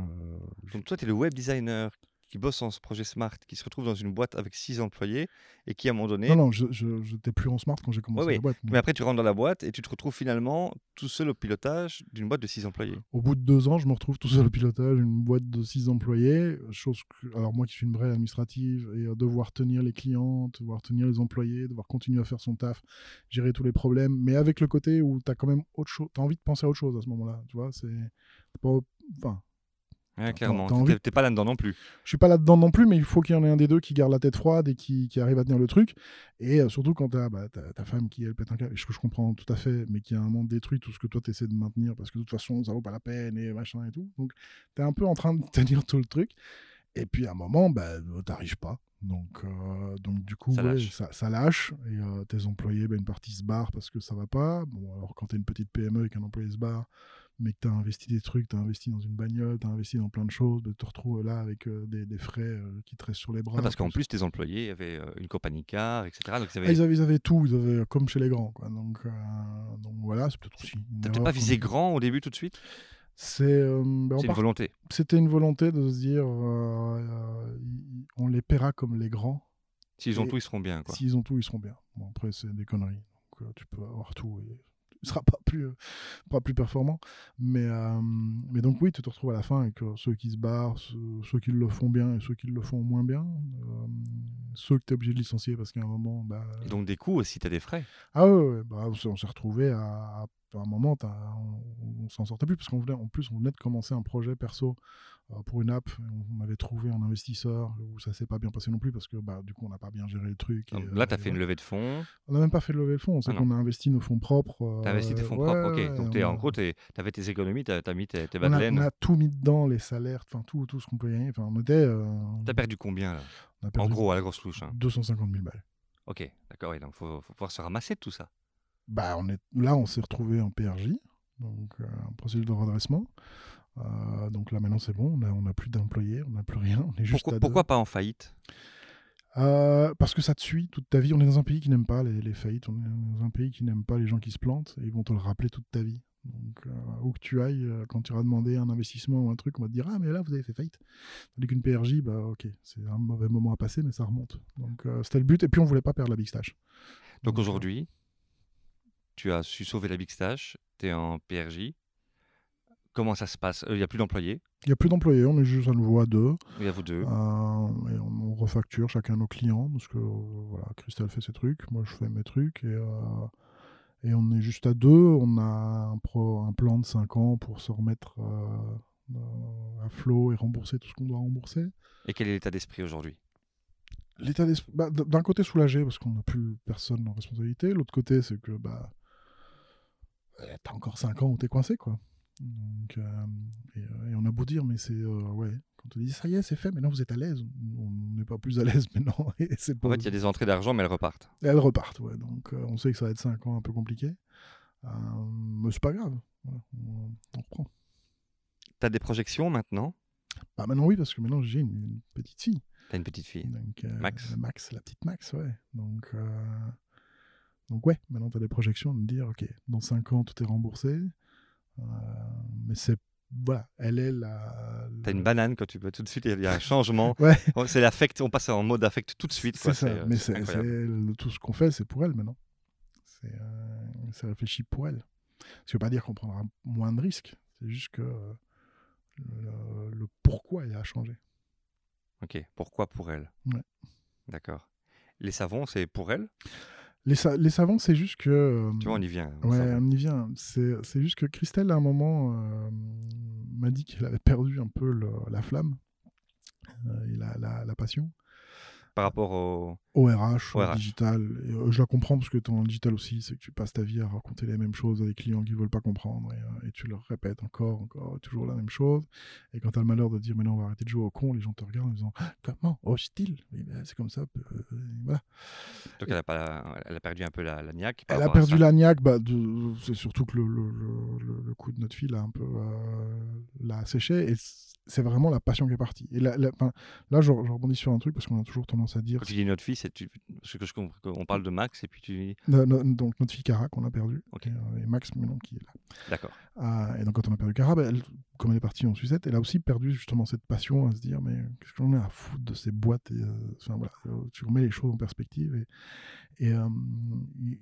Donc, toi, tu es le web designer qui bosse en ce projet Smart, qui se retrouve dans une boîte avec six employés et qui, à un moment donné. non non, je j'étais plus en smart quand j'ai commencé la boîte. Mais après, tu rentres dans la boîte et tu te retrouves finalement tout seul au pilotage d'une boîte de six employés. Au bout de deux ans, je me retrouve tout seul au pilotage d'une boîte de six employés. Chose que, alors moi qui suis une vraie administrative et euh, devoir tenir les clients, devoir tenir les employés, devoir continuer à faire son taf, gérer tous les problèmes, mais avec le côté où tu as quand même autre chose, tu as envie de penser à autre chose à ce moment-là. Tu vois, c'est. Enfin, Ouais, clairement. t'as T'es- T'es pas là-dedans non plus. je suis pas là-dedans non plus, mais il faut qu'il y en ait un des deux qui garde la tête froide et qui, qui arrive à tenir le truc. Et euh, surtout quand tu as bah, ta, femme qui, elle, pète un câble, et ce que je comprends tout à fait, mais qui a un moment détruit tout ce que toi tu essaies de maintenir parce que de toute façon, ça vaut pas la peine et machin et tout. Donc, tu es un peu en train de tenir tout le truc. Et puis à un moment, bah, t'arrives pas. Donc, euh, donc du coup, Ça ouais, lâche. ça, ça lâche. Et euh, tes employés, bah, une partie se barre parce que ça va pas. Bon, alors quand tu es une petite PME et qu'un employé se barre, mais que tu as investi des trucs, tu as investi dans une bagnole, tu as investi dans plein de choses, tu te retrouves là avec euh, des, des frais euh, qui te restent sur les bras. Ouais, parce qu'en plus, tes employés avaient euh, une compagnie car, etc. Donc, ils avaient- Ah, ils, avaient, ils avaient tout, ils avaient comme chez les grands. Quoi. Donc, donc voilà, c'est peut-être aussi. T'as pas visé grand au début tout de suite? C'est, ben, une volonté. C'était une volonté de se dire on les paiera comme les grands. S'ils ont tout, ils seront bien. S'ils ont tout, ils seront bien. Bon, après, c'est des conneries. Donc, tu peux avoir tout et tu seras pas plus, euh, pas plus performant. Mais, euh, mais donc, oui, tu te retrouves à la fin avec euh, ceux qui se barrent, ceux, ceux qui le font bien et ceux qui le font moins bien. Euh, ceux que tu es obligé de licencier parce qu'à un moment. Bah, Et donc, des coûts aussi, tu as des frais. ah ouais, ouais, bah, on s'est- retrouvé à, à- à un moment, on, on s'en sortait plus parce qu'on venait, en plus on venait de commencer un projet perso pour une app. On avait trouvé un investisseur où ça s'est pas bien passé non plus parce que bah, du coup, on n'a pas bien géré le truc. Donc et, là, euh, tu as fait une levée de fonds. On n'a même pas fait de levée de fonds, c'est Ah qu'on a investi nos fonds propres. Tu as investi tes euh, fonds ouais, propres, ok. Donc on t'es- en gros, tu avais tes économies, tu as, mis tes, tes on a, laine. on a tout mis dedans, les salaires, enfin tout, tout ce qu'on peut gagner. Enfin, on était. euh, Tu as perdu combien là? on a En perdu gros, à la grosse louche. hein. 250 000 balles. Ok, d'accord. Et donc, il faut, faut pouvoir se ramasser de tout ça. Bah, on est, là, on s'est retrouvé en PRJ, donc euh, en procédure de redressement. Euh, donc là, maintenant, c'est bon. On n'a plus d'employés, on n'a plus rien. On est juste Pourquoi, pourquoi pas en faillite? Euh, Parce que ça te suit toute ta vie. On est dans un pays qui n'aime pas les, les faillites. On est dans un pays qui n'aime pas les gens qui se plantent. Et ils vont te le rappeler toute ta vie. Donc, euh, où que tu ailles, quand tu iras demander un investissement ou un truc, on va te dire Ah, mais là, vous avez fait faillite. Tandis qu'une PRJ, bah, ok, c'est un mauvais moment à passer, mais ça remonte. Donc, euh, c'était le but. Et puis, on voulait pas perdre la Big Stash. Donc aujourd'hui, tu as su sauver la Big Stash, tu es en PRJ. Comment ça se passe? Il n'y a plus d'employés, Il n'y a plus d'employés, on est juste à nouveau à deux. il y a vous deux. Euh, et on, on refacture chacun nos clients parce que euh, voilà, Christelle fait ses trucs, moi je fais mes trucs et, euh, et on est juste à deux. On a un, pro- un plan de 5 ans pour se remettre euh, euh, à flot et rembourser tout ce qu'on doit rembourser. Et quel est l'état d'esprit aujourd'hui? L'état d'esprit, bah, d'un côté soulagé parce qu'on n'a plus personne en responsabilité, l'autre côté c'est que bah, euh, t'as encore 5 ans où t'es coincé quoi. Donc, euh, et, euh, et on a beau dire, mais c'est euh, ouais, quand on dit ça y est, c'est fait, maintenant vous êtes à l'aise. On n'est pas plus à l'aise maintenant. Et c'est En fait, il y a des entrées d'argent, mais elles repartent. Et elles repartent, ouais. Donc euh, on sait que ça va être 5 ans un peu compliqué. Mais c'est pas grave. Voilà, on, on reprend. Tu as des projections maintenant? Bah maintenant oui, parce que maintenant j'ai une, une petite fille. Tu as une petite fille. Donc, Max. Max, la petite Max, ouais. Donc, donc ouais, maintenant tu as des projections de dire, ok, dans 5 ans tout est remboursé. Euh, mais c'est, voilà, elle est la... Tu as une banane quand tu peux tout de suite, il y a un changement. Ouais, Oh, C'est l'affect, on passe en mode affect tout de suite. c'est ça. euh, mais le- tout ce qu'on fait, c'est pour elle maintenant. C'est, euh, réfléchi pour elle. Ça veut pas dire qu'on prendra moins de risques. C'est juste que euh, le, le pourquoi il a changé. Ok, pourquoi pour elle? Ouais. D'accord. Les savons, c'est pour elle? Les, sa- les savants, c'est juste que... euh, Tu vois, on y vient. on Ouais, on y vient. C'est c'est juste que Christelle, à un moment, euh, m'a dit qu'elle avait perdu un peu le- la flamme euh, et la, la- la passion Par rapport au. au RH, Au RH. digital. Et, euh, je la comprends parce que dans le digital aussi, c'est que tu passes ta vie à raconter les mêmes choses à des clients qui veulent pas comprendre et, euh, et tu leur répètes encore, encore, toujours la même chose. Et quand tu as le malheur de dire, mais non, on va arrêter de jouer au con, les gens te regardent en disant, comment? Hostile Oui, ben, C'est comme ça. euh, voilà. Donc, elle a, pas, elle a perdu un peu la, la niaque. Elle a perdu la niaque, bah, c'est surtout que le, le, le- le- le coup de notre fille l'a un peu euh, l'a asséché, et c'est vraiment la passion qui est partie. Et la- la- là, je, je rebondis sur un truc parce qu'on a toujours tendance à dire. Quand tu dis notre fille, c'est tu... parce que je comprends qu'on parle de Max et puis tu dis. No- no- donc, notre fille Cara, qu'on a perdue, Ok. et, euh, et Max, maintenant, qui est là. D'accord. Ah, et donc, quand on a perdu Cara, bah, elle, comme elle est partie en sucette, elle a aussi perdu justement cette passion à se dire mais qu'est-ce que j'en ai à foutre de ces boîtes et, euh, enfin, voilà, euh, Tu remets les choses en perspective. Et, et, euh,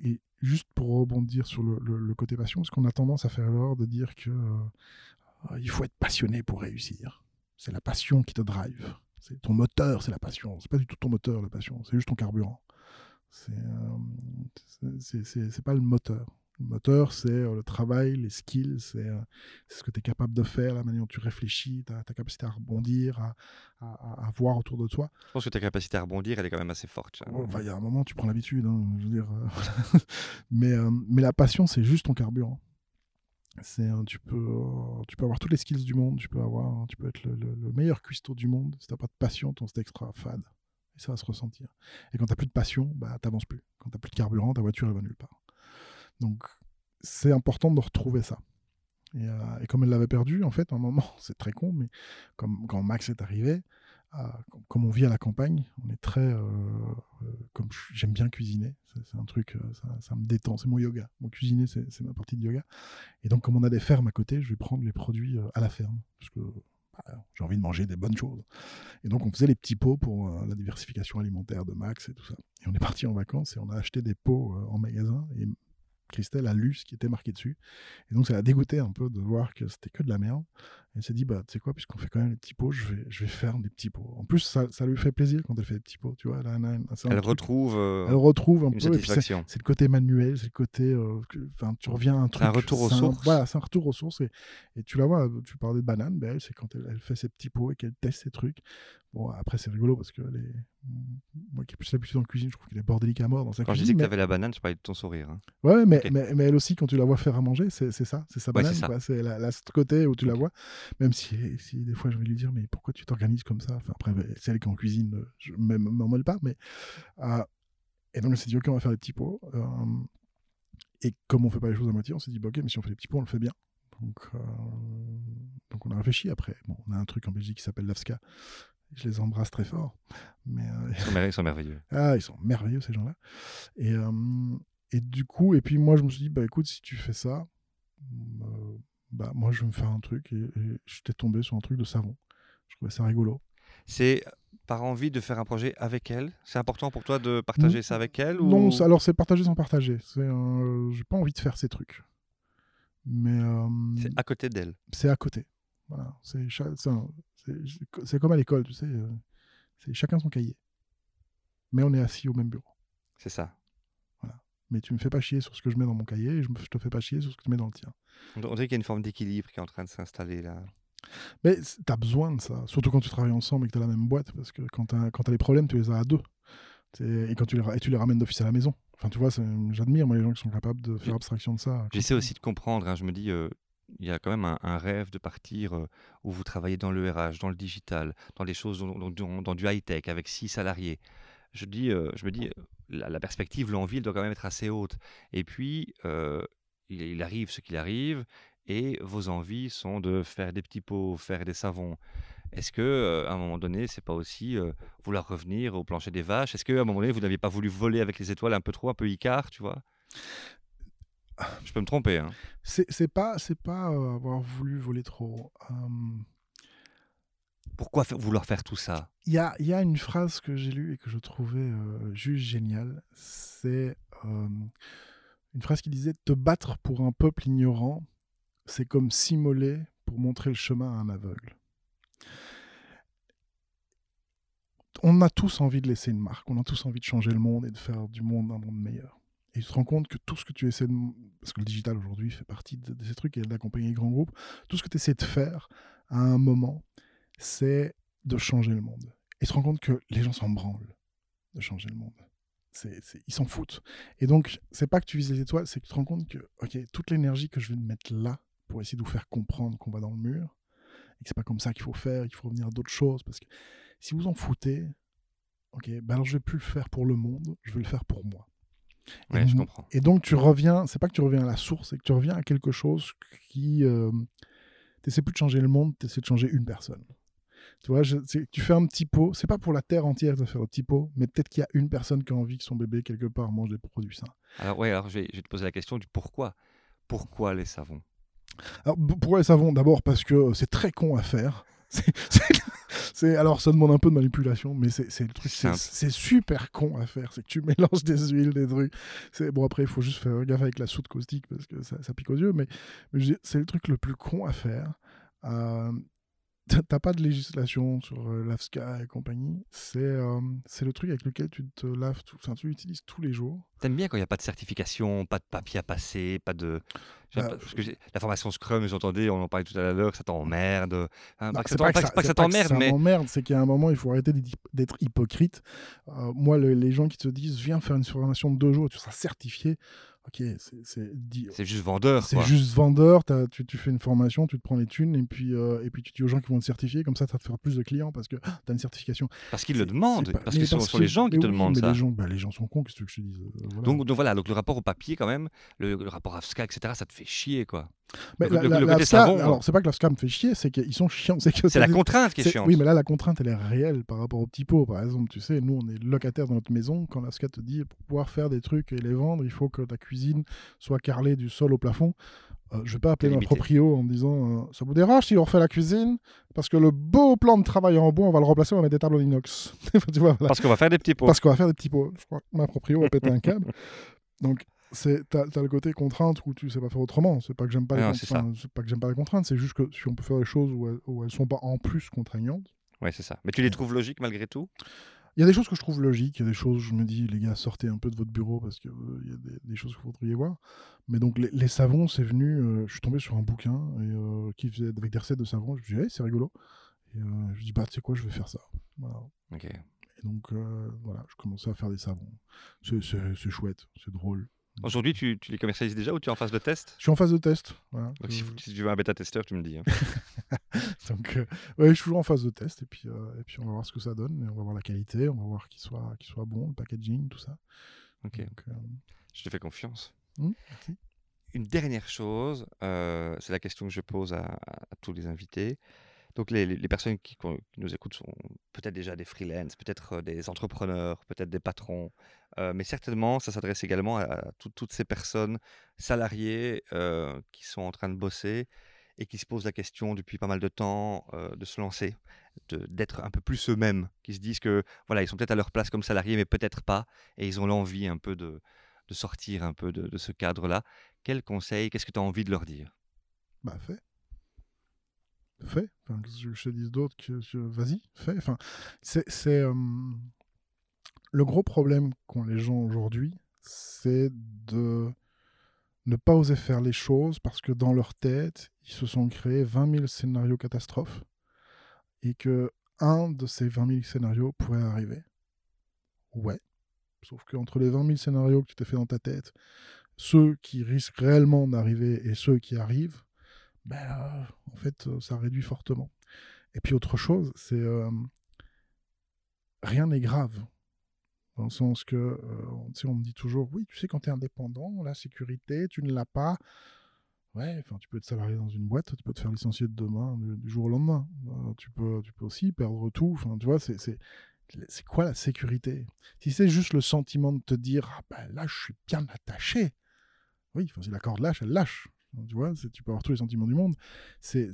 et- et juste pour rebondir sur le, le- le côté passion, parce qu'on a tendance à faire l'erreur de dire que euh, il faut être passionné pour réussir. C'est la passion qui te drive. C'est ton moteur, c'est la passion. C'est pas du tout ton moteur, la passion. C'est juste ton carburant. C'est euh, c'est- c'est- c'est pas le moteur. Le moteur, c'est euh, le travail, les skills, c'est euh, ce que tu es capable de faire, la manière dont tu réfléchis, ta, ta capacité à rebondir, à, à- voir autour de toi. Je pense que ta capacité à rebondir, elle est quand même assez forte. Il y a un moment, tu prends l'habitude. hein, je veux dire, euh, mais, euh, mais la passion, c'est juste ton carburant. C'est, tu, peux, euh, tu peux avoir toutes les skills du monde, tu peux, avoir, tu peux être le, le- le meilleur cuistot du monde. Si tu pas de passion, ton steak sera fade. Et ça va se ressentir. Et quand tu plus de passion, bah, tu plus. Quand tu plus de carburant, ta voiture, elle va nulle part. Donc, c'est important de retrouver ça. Et, euh, et comme elle l'avait perdu, en fait, à un moment, c'est très con, mais comme, quand Max est arrivé, com- comme on vit à la campagne, on est très. euh, euh, comme j'aime bien cuisiner, c'est un truc, euh, ça, me détend, c'est mon yoga. Mon cuisiner, c'est ma partie de yoga. Et donc, comme on a des fermes à côté, je vais prendre les produits à la ferme, parce que bah, j'ai envie de manger des bonnes choses. Et donc, on faisait les petits pots pour la diversification alimentaire de Max et tout ça. Et on est parti en vacances et on a acheté des pots en magasin. Et Christelle a lu ce qui était marqué dessus. Et donc, ça l'a dégoûté un peu de voir que c'était que de la merde. Elle s'est dit, bah, tu sais quoi, puisqu'on fait quand même des petits pots, je vais, je vais faire des petits pots. En plus, ça, ça lui fait plaisir quand elle fait des petits pots, tu vois. Elle, a Elle retrouve euh, elle retrouve un une peu. satisfaction. c'est le côté manuel, c'est le côté. euh, Enfin, tu reviens à un truc. un retour aux un- sources. Voilà, c'est un retour aux sources. Et, et tu la vois, tu parlais de banane, ben elle, c'est quand elle, elle fait ses petits pots et qu'elle teste ses trucs. Bon, après, c'est rigolo parce que les... moi qui ai plus l'habitude en cuisine, je trouve qu'elle est bordélique à mort dans sa Quand je cuisine. disais que tu avais la banane, je parlais de ton sourire. hein. Ouais, mais, mais, mais elle aussi, quand tu la vois faire à manger, c'est ça, c'est sa Ouais, banane. quoi. C'est ce côté où tu la vois. Même si, si des fois, je vais lui dire, mais pourquoi tu t'organises comme ça? Enfin, après, c'est elle qui en cuisine, euh, je ne m'en mêle pas. Mais, euh, et donc, on s'est dit, ok, on va faire des petits pots. euh, et comme on fait pas les choses à moitié, on s'est dit, bah, ok, mais si on fait des petits pots, on le fait bien. Donc, euh, donc on a réfléchi après. Bon, on a un truc en Belgique qui s'appelle l'AFSCA. Je les embrasse très fort. Mais euh, Ils sont, mer- ils sont merveilleux. ah, ils sont merveilleux ces gens-là. Et, euh, et du coup, et puis moi je me suis dit, bah écoute, si tu fais ça, bah moi je vais me faire un truc. Et, et j'étais tombé sur un truc de savon. Je trouvais ça rigolo. C'est par envie de faire un projet avec elle C'est important pour toi de partager ça avec elle ou... Non, alors c'est partager sans partager. C'est, euh, j'ai pas envie de faire ces trucs. Mais euh, C'est à côté d'elle. c'est à côté. Voilà, c'est- c'est comme à l'école, tu sais. euh, c'est chacun son cahier. Mais on est assis au même bureau. C'est ça. Mais tu me fais pas chier sur ce que je mets dans mon cahier et je, me, je te fais pas chier sur ce que tu mets dans le tien. On dirait qu'il y a une forme d'équilibre qui est en train de s'installer là. Mais c- t'as besoin de ça, surtout quand tu travailles ensemble et que t'as la même boîte, parce que quand t'as quand t'as les problèmes, tu les as à deux. Et quand tu les, et tu les ramènes d'office à la maison. Enfin, tu vois, j'admire moi les gens qui sont capables de faire abstraction de ça. J'essaie aussi de comprendre. hein, Je me dis, euh, il y a quand même un, un rêve de partir euh, où vous travaillez dans le RH, dans le digital, dans les choses, dans, dans- dans du high-tech, avec six salariés. Je, dis, euh, je me dis, la, perspective, l'envie, elle doit quand même être assez haute. Et puis, il, arrive ce qu'il arrive, et vos envies sont de faire des petits pots, faire des savons. Est-ce que, à un moment donné, c'est pas aussi vouloir revenir au plancher des vaches? Est-ce qu'à un moment donné, vous n'aviez pas voulu voler avec les étoiles un peu trop, un peu Icare, tu vois? Je peux me tromper, hein. C'est pas, pas avoir voulu voler trop. Pourquoi vouloir faire tout ça? Il y a, une phrase que j'ai lue et que je trouvais euh, juste géniale. C'est une phrase qui disait Te battre pour un peuple ignorant, c'est comme s'immoler pour montrer le chemin à un aveugle. On a tous envie de laisser une marque, on a tous envie de changer le monde et de faire du monde un monde meilleur. Et tu te rends compte que tout ce que tu essaies de. Parce que le digital aujourd'hui fait partie de, de ces trucs et d'accompagner les grands groupes, tout ce que tu essaies de faire à un moment, c'est de changer le monde. Et tu te rends compte que les gens s'en branlent de changer le monde. C'est, c'est- ils s'en foutent. Et donc, c'est pas que tu vises les étoiles, c'est que tu te rends compte que, ok, toute l'énergie que je vais mettre là pour essayer de vous faire comprendre qu'on va dans le mur, et que c'est pas comme ça qu'il faut faire, qu'il faut revenir à d'autres choses, parce que si vous en foutez, ok, ben alors je vais plus le faire pour le monde, je vais le faire pour moi. Et je comprends. Et donc tu reviens, c'est pas que tu reviens à la source, c'est que tu reviens à quelque chose qui. Euh, tu plus de changer le monde, tu de changer une personne. Tu vois, je- tu fais un petit pot, c'est pas pour la terre entière de faire un petit pot, mais peut-être qu'il y a une personne qui a envie que son bébé, quelque part, mange des produits sains. Alors, ouais, alors je vais, je vais te poser la question du pourquoi. Pourquoi les savons? Alors, pourquoi les savons? D'abord parce que euh, c'est très con à faire. C'est- alors, ça demande un peu de manipulation, mais c'est le truc, c'est super con à faire. C'est que tu mélanges des huiles, des trucs. C'est- Bon, après, il faut juste faire gaffe avec la soude caustique parce que ça, ça pique aux yeux, mais, c'est le truc le plus con à faire. Euh, t'as- pas de législation sur euh, l'AFSCA et compagnie. C'est euh, le truc avec lequel tu te laves, tout, enfin, tu l'utilises tous les jours. T'aimes bien quand il n'y a pas de certification, pas de papier à passer, pas de. Bah, pas- parce que j'ai- la formation Scrum, j'entendais, on en parlait tout à l'heure, ça t'emmerde. Hein, pas ça pas que- pas que c'est ça t'emmerde, ça mais. m'emmerde, c'est qu'à un moment, il faut arrêter d'être- d'être hypocrite. Euh, moi, le- les gens qui te disent, viens faire une formation de deux jours, tu seras certifié. Ok, c'est- juste vendeur, c'est juste vendeur. t'as- Tu, tu fais une formation, tu te prends les thunes, et puis, euh, et puis tu dis aux gens qui vont te certifier, comme ça, ça te fera plus de clients parce que tu as une certification. Parce qu'ils le demandent. pas- Parce que ce sont, les gens qui te demandent mais ça. Les gens, bah, les gens sont cons, qu'est-ce que je te dise euh, voilà. Donc, donc voilà, donc le rapport au papier, quand même, le, le rapport AFSCA, etc., ça te fait chier, quoi. Mais le- la- le- la- le la côté SCA, savon, alors c'est pas que la SCA me fait chier, c'est qu'ils sont chiants. C'est que C'est la contrainte qui est chiante. Oui, mais là, la contrainte, elle est réelle par rapport au petit pot. Par exemple, tu sais, nous, on est locataire dans notre maison. Quand la SCA te dit, pour pouvoir faire des trucs et les vendre, il faut que ta cuisine soit carrelée du sol au plafond. Euh, je vais pas appeler limité. proprio en disant euh, ça vous dérange si on refait la cuisine? Parce que le beau plan de travail en bois on va le remplacer on va mettre des tables en inox tu vois, voilà. Parce qu'on va faire des petits pots. parce qu'on va faire des petits pots je crois que ma proprio va péter un câble donc c'est t'as as le côté contrainte où tu sais pas faire autrement. C'est pas que j'aime pas, les Non, con- c'est ça. enfin, c'est pas que j'aime pas les contraintes, c'est juste que si on peut faire des choses où elles, où elles sont pas en plus contraignantes. Ouais, c'est ça. Mais tu les trouves logiques malgré tout? Il y a des choses que je trouve logiques, il y a des choses où je me dis, les gars, sortez un peu de votre bureau parce qu'il y a des, des choses que vous voudriez voir. Mais donc, les, les savons, c'est venu, euh, je suis tombé sur un bouquin et, euh, qui faisait avec des recettes de savon. Je me suis dit, Hey, c'est rigolo. Et euh, je me dis, bah, tu sais quoi, je vais faire ça. Voilà. Et donc, euh, voilà, je commençais à faire des savons. C'est- C'est c'est chouette, c'est drôle. Aujourd'hui, tu, tu les commercialises déjà ou tu es en phase de test? Je suis en phase de test. Voilà. Donc, Je- si, si tu veux un bêta-testeur, tu me dis. hein. Donc, euh, ouais, je suis toujours en phase de test et puis, euh, et puis on va voir ce que ça donne. Et on va voir la qualité, on va voir qu'il soit, qu'il soit bon, le packaging, tout ça. Ok. Donc, euh, Je te fais confiance. Merci. Une dernière chose, euh, c'est la question que je pose à, à tous les invités. Donc les, les- personnes qui, nous écoutent sont peut-être déjà des freelances, peut-être euh, des entrepreneurs, peut-être des patrons, euh, mais certainement ça s'adresse également à, à tout- toutes ces personnes salariées euh, qui sont en train de bosser et qui se posent la question depuis pas mal de temps de se lancer, d'être un peu plus eux-mêmes, qui se disent que voilà ils sont peut-être à leur place comme salariés, mais peut-être pas, et ils ont l'envie un peu de, de sortir un peu de, ce cadre-là. Quel conseil, qu'est-ce que tu as envie de leur dire? Bah, fais. Fais. Que je te dise d'autre que, vas-y, fais. Enfin, c'est, euh, le gros problème qu'ont les gens aujourd'hui, c'est de ne pas oser faire les choses parce que dans leur tête, ils se sont créés 20 000 scénarios catastrophes et que un de ces 20 000 scénarios pourrait arriver. Ouais. Sauf qu'entre les 20 000 scénarios que tu t'es fait dans ta tête, ceux qui risquent réellement d'arriver et ceux qui arrivent, ben, euh, en fait, euh, ça réduit fortement. Et puis autre chose, c'est euh, rien n'est grave. Dans le sens que, euh, on me dit toujours, oui, tu sais, quand tu es indépendant, la sécurité, tu ne l'as pas. Ouais, enfin, tu peux être salarié dans une boîte, tu peux te faire licencier de demain, du, du jour au lendemain. Tu, peux, tu peux aussi perdre tout. Enfin, tu vois, c'est, c'est, c'est quoi la sécurité? Si c'est juste le sentiment de te dire, ah ben là, je suis bien attaché. Oui, enfin, si la corde lâche, elle lâche. Tu vois, tu peux avoir tous les sentiments du monde. C'est,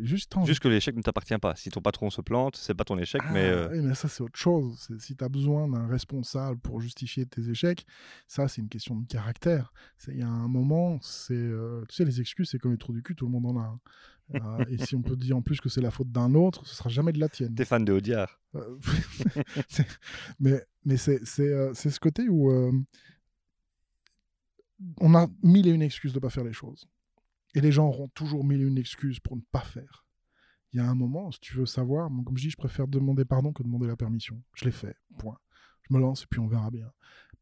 juste Juste que l'échec ne t'appartient pas. Si ton patron se plante, c'est pas ton échec, mais ah, euh, oui, mais ça, c'est autre chose. Si tu as besoin d'un responsable pour justifier tes échecs, ça, c'est une question de caractère. Il y a un moment, c'est. euh, tu sais, les excuses, c'est comme les trous du cul, tout le monde en a. un. Euh, et si on peut dire en plus que c'est la faute d'un autre, ce sera jamais de la tienne. t'es fan de Audiard. Euh, mais mais c'est ce côté où on a mille et une excuses de ne pas faire les choses. Et les gens auront toujours mille et une excuses pour ne pas faire. Il y a un moment, si tu veux savoir, comme je dis, je préfère demander pardon que demander la permission. Je l'ai fait, point. Je me lance et puis on verra bien.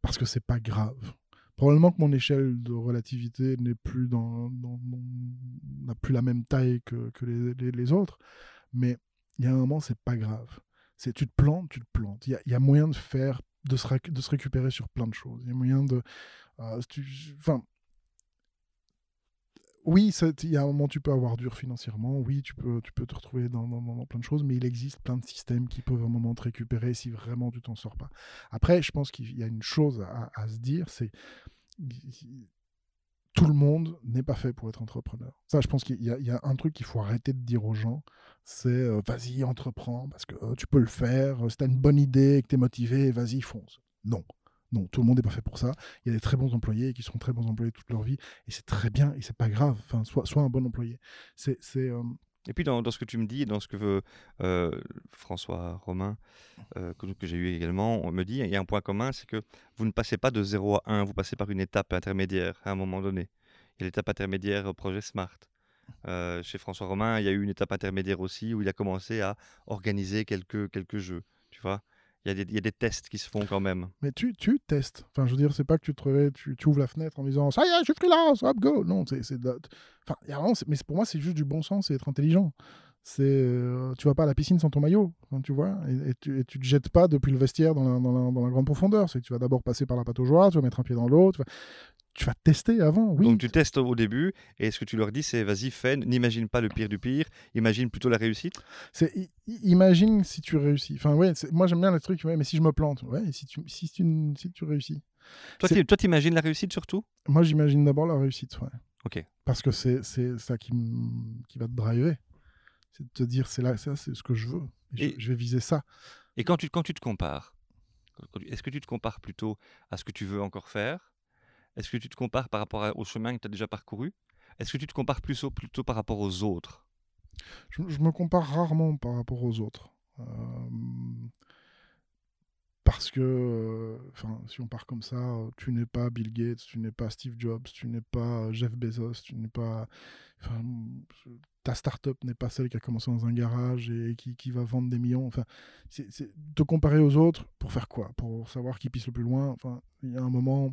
Parce que c'est pas grave. Probablement que mon échelle de relativité plus dans, n'a plus la même taille que, que les, les- autres, mais il y a un moment, c'est pas grave. C'est tu te plantes, tu te plantes. Il y a, y a moyen de faire, de se, de se récupérer sur plein de choses. Il y a moyen de, enfin, oui, il y a un moment tu peux avoir dur financièrement, oui, tu peux, tu peux te retrouver dans, plein de choses, mais il existe plein de systèmes qui peuvent un moment te récupérer si vraiment tu t'en sors pas. Après, je pense qu'il y a une chose à, se dire, c'est tout le monde n'est pas fait pour être entrepreneur. Ça, je pense qu'il y, a- il y a un truc qu'il faut arrêter de dire aux gens, c'est euh, vas-y, entreprends, parce que euh, tu peux le faire, euh, si tu as une bonne idée et que tu es motivé, vas-y, fonce. Non. Non, tout le monde n'est pas fait pour ça. Il y a des très bons employés qui seront très bons employés toute leur vie, et c'est très bien, et c'est pas grave. Enfin, sois, un bon employé. C'est, euh, Et puis dans, dans ce que tu me dis, dans ce que veut euh, François Romain, euh, que, j'ai eu également, on me dit, il y a un point commun, c'est que vous ne passez pas de 0 à 1, vous passez par une étape intermédiaire à un moment donné. Il y a l'étape intermédiaire au projet Smart. Chez François Romain, il y a eu une étape intermédiaire aussi où il a commencé à organiser quelques, quelques jeux. Tu vois il y, y a des tests qui se font quand même. Mais tu, tu testes. Enfin, je veux dire, c'est pas que tu te réveilles, tu, ouvres la fenêtre en disant ça y est, je suis freelance, hop, go. Non, c'est. Enfin, mais pour moi, c'est juste du bon sens et être intelligent. C'est, euh, tu vas pas à la piscine sans ton maillot, hein, tu vois, et, tu, et tu te jettes pas depuis le vestiaire dans la, dans la, dans la grande profondeur. C'est tu vas d'abord passer par la pataugeoire, tu vas mettre un pied dans l'eau, tu vas tester avant, oui. Donc tu testes au début et ce que tu leur dis, c'est vas-y, fais, n'imagine pas le pire du pire, imagine plutôt la réussite. C'est, imagine si tu réussis. Enfin, ouais, moi j'aime bien les trucs, ouais, mais si je me plante, ouais, et si tu, si tu, si tu réussis. Toi, toi, t'imagines la réussite surtout? Moi j'imagine d'abord la réussite, ouais. Ok. Parce que c'est ça qui, m- qui va te driver. C'est de te dire, c'est là, ça, c'est ce que je veux. Et je, Et- je vais viser ça. Et quand tu, quand tu te compares, est-ce que tu te compares plutôt à ce que tu veux encore faire Est-ce que tu te compares par rapport au chemin que tu as déjà parcouru? Est-ce que tu te compares plus plutôt par rapport aux autres? Je, me compare rarement par rapport aux autres. Parce que, enfin, si on part comme ça, tu n'es pas Bill Gates, tu n'es pas Steve Jobs, tu n'es pas Jeff Bezos, tu n'es pas. Ta startup n'est pas celle qui a commencé dans un garage et qui, va vendre des millions. Enfin, te comparer aux autres pour faire quoi? Pour savoir qui pisse le plus loin. Enfin, il y a un moment,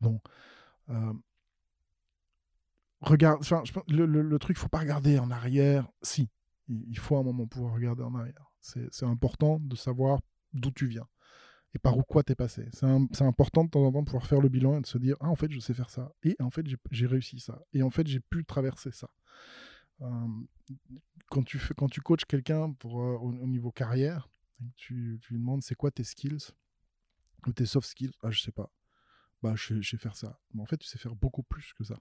non. Euh, regarde, enfin, le, le, le, truc, faut pas regarder en arrière. Si, il faut un moment pouvoir regarder en arrière. C'est important de savoir d'où tu viens et par où quoi t'es passé. C'est important de temps en temps de pouvoir faire le bilan et de se dire ah en fait je sais faire ça et en fait j'ai réussi ça et en fait j'ai pu traverser ça. Euh, quand tu fais, quand tu coaches quelqu'un pour euh, au, niveau carrière, tu, tu lui demandes c'est quoi tes skills ou tes soft skills? Ah je sais pas bah je, je sais faire ça. Mais en fait tu sais faire beaucoup plus que ça.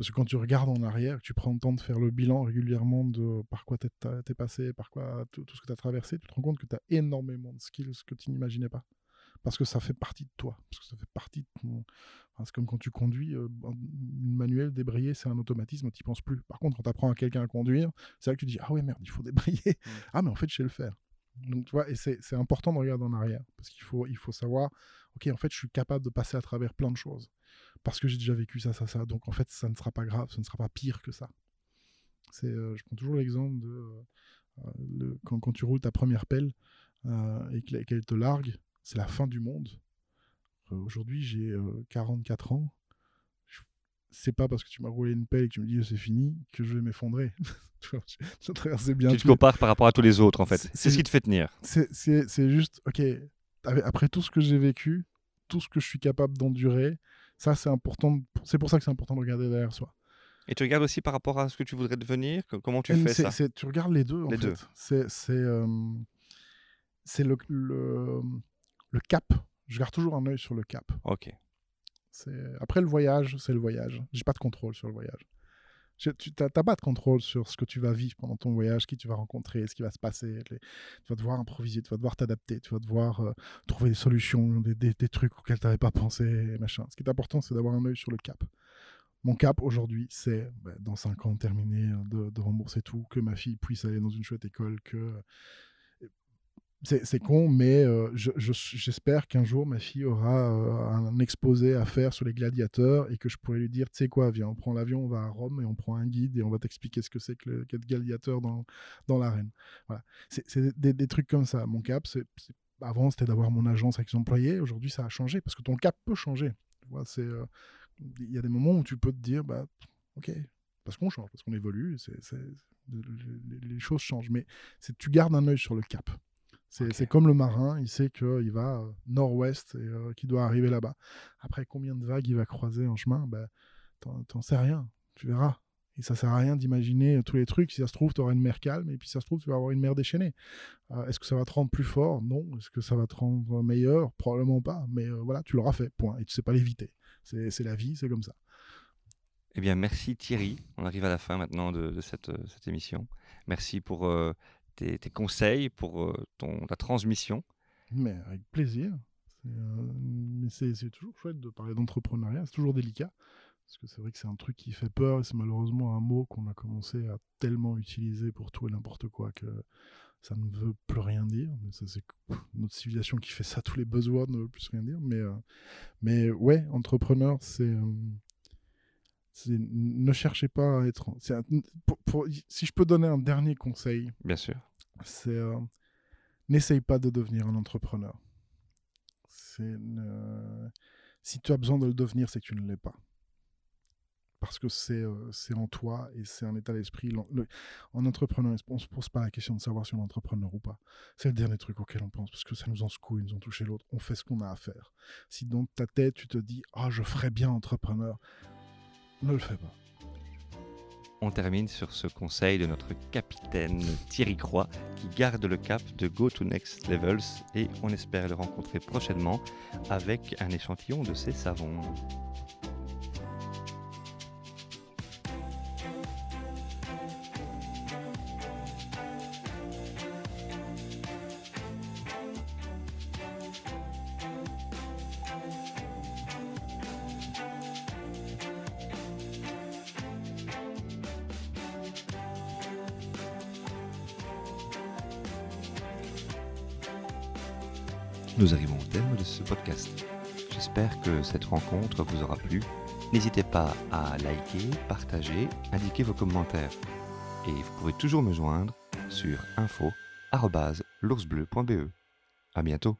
Parce que quand tu regardes en arrière, tu prends le temps de faire le bilan régulièrement de par quoi tu es, passé, par quoi tout, ce que tu as traversé, tu te rends compte que tu as énormément de skills que tu n'imaginais pas. Parce que ça fait partie de toi. Parce que ça fait partie de ton... c'est comme quand tu conduis, euh, une manuel, débrayer, c'est un automatisme, tu n'y penses plus. Par contre, quand tu apprends à quelqu'un à conduire, c'est là que tu dis Ah ouais, merde, il faut débrayer. Ah, mais en fait, je sais le faire. Donc, tu vois, et c'est important de regarder en arrière. Parce qu'il faut, il faut savoir Ok, en fait, je suis capable de passer à travers plein de choses parce que j'ai déjà vécu ça, ça, ça. Donc en fait, ça ne sera pas grave, ça ne sera pas pire que ça. C'est, euh, je prends toujours l'exemple de euh, le, quand, quand, tu roules ta première pelle euh, et qu'elle te largue, c'est la fin du monde. Aujourd'hui, j'ai 44 ans. C'est pas parce que tu m'as roulé une pelle et que tu me dis c'est fini que je vais m'effondrer. tu te compares par rapport à tous les autres en fait. C'est ce qui te fait tenir. C'est juste, ok, après tout ce que j'ai vécu, tout ce que je suis capable d'endurer, ça, c'est important. C'est pour ça que c'est important de regarder derrière soi. Et tu regardes aussi par rapport à ce que tu voudrais devenir? Comment tu fais ça? Tu regardes les deux, en fait. C'est euh, le, le, le, cap. Je garde toujours un œil sur le cap. Ok. Après le voyage, c'est le voyage. J'ai pas de contrôle sur le voyage tu n'as pas de contrôle sur ce que tu vas vivre pendant ton voyage, qui tu vas rencontrer, ce qui va se passer. tu vas devoir improviser, tu vas devoir t'adapter, tu vas devoir euh, trouver des solutions, des, trucs auxquels tu n'avais pas pensé, machin. Ce qui est important, c'est d'avoir un œil sur le cap. Mon cap aujourd'hui, c'est bah, dans 5 ans terminer de, de, rembourser tout, que ma fille puisse aller dans une chouette école, que c'est con, mais euh, j'espère qu'un jour ma fille aura euh, un exposé à faire sur les gladiateurs et que je pourrai lui dire, tu sais quoi, viens, on prend l'avion, on va à Rome et on prend un guide et on va t'expliquer ce que c'est que le gladiateur dans, dans l'arène. Voilà. C'est des, trucs comme ça. Mon cap, c'est avant c'était d'avoir mon agence avec les employés. Aujourd'hui, ça a changé parce que ton cap peut changer. Euh, il y a des moments où tu peux te dire, bah, ok, parce qu'on change, parce qu'on évolue, les choses changent. Mais tu gardes un œil sur le cap. C'est comme le marin, il sait qu'il va euh, nord-ouest et euh, qu'il doit arriver là-bas. Après, combien de vagues il va croiser en chemin ben, T'en sais rien, tu verras. Et ça sert à rien d'imaginer euh, tous les trucs. Si ça se trouve, tu auras une mer calme, et puis si ça se trouve, tu vas avoir une mer déchaînée. Est-ce que ça va te rendre plus fort? Non. Est-ce que ça va te rendre meilleur? Probablement pas. Mais voilà, tu l'auras fait, point. Et tu sais pas l'éviter. C'est la vie, c'est comme ça. Eh bien, merci Thierry. On arrive à la fin maintenant de, cette, cette, émission. Merci pour tes, conseils, pour euh, ton, ta transmission. Mais avec plaisir. Euh, mais c'est toujours chouette de parler d'entrepreneuriat, c'est toujours délicat. Parce que c'est vrai que c'est un truc qui fait peur c'est malheureusement un mot qu'on a commencé à tellement utiliser pour tout et n'importe quoi que ça ne veut plus rien dire. Mais ça, c'est notre civilisation qui fait ça, tous les buzzwords ne veulent plus rien dire. Mais, euh, mais ouais, entrepreneur, c'est ne cherchez pas à être. si je peux donner un dernier conseil, bien sûr, c'est euh, n'essaye pas de devenir un entrepreneur. Si tu as besoin de le devenir, c'est que tu ne l'es pas. Parce que c'est euh, en toi et c'est un état d'esprit. En entrepreneur, on ne se pose pas la question de savoir si on est entrepreneur ou pas. C'est le dernier truc auquel on pense parce que ça nous en secoue, ils nous ont touché l'autre. On fait ce qu'on a à faire. Si dans ta tête, tu te dis Ah, je ferais bien entrepreneur, ne le fais pas. On termine sur ce conseil de notre capitaine Thierry Croix qui garde le cap de Go to Next Levels et on espère le rencontrer prochainement avec un échantillon de ses savons. Rencontre vous aura plu. N'hésitez pas à liker, partager, indiquer vos commentaires. Et vous pouvez toujours me joindre sur info.l'oursbleu.be. À bientôt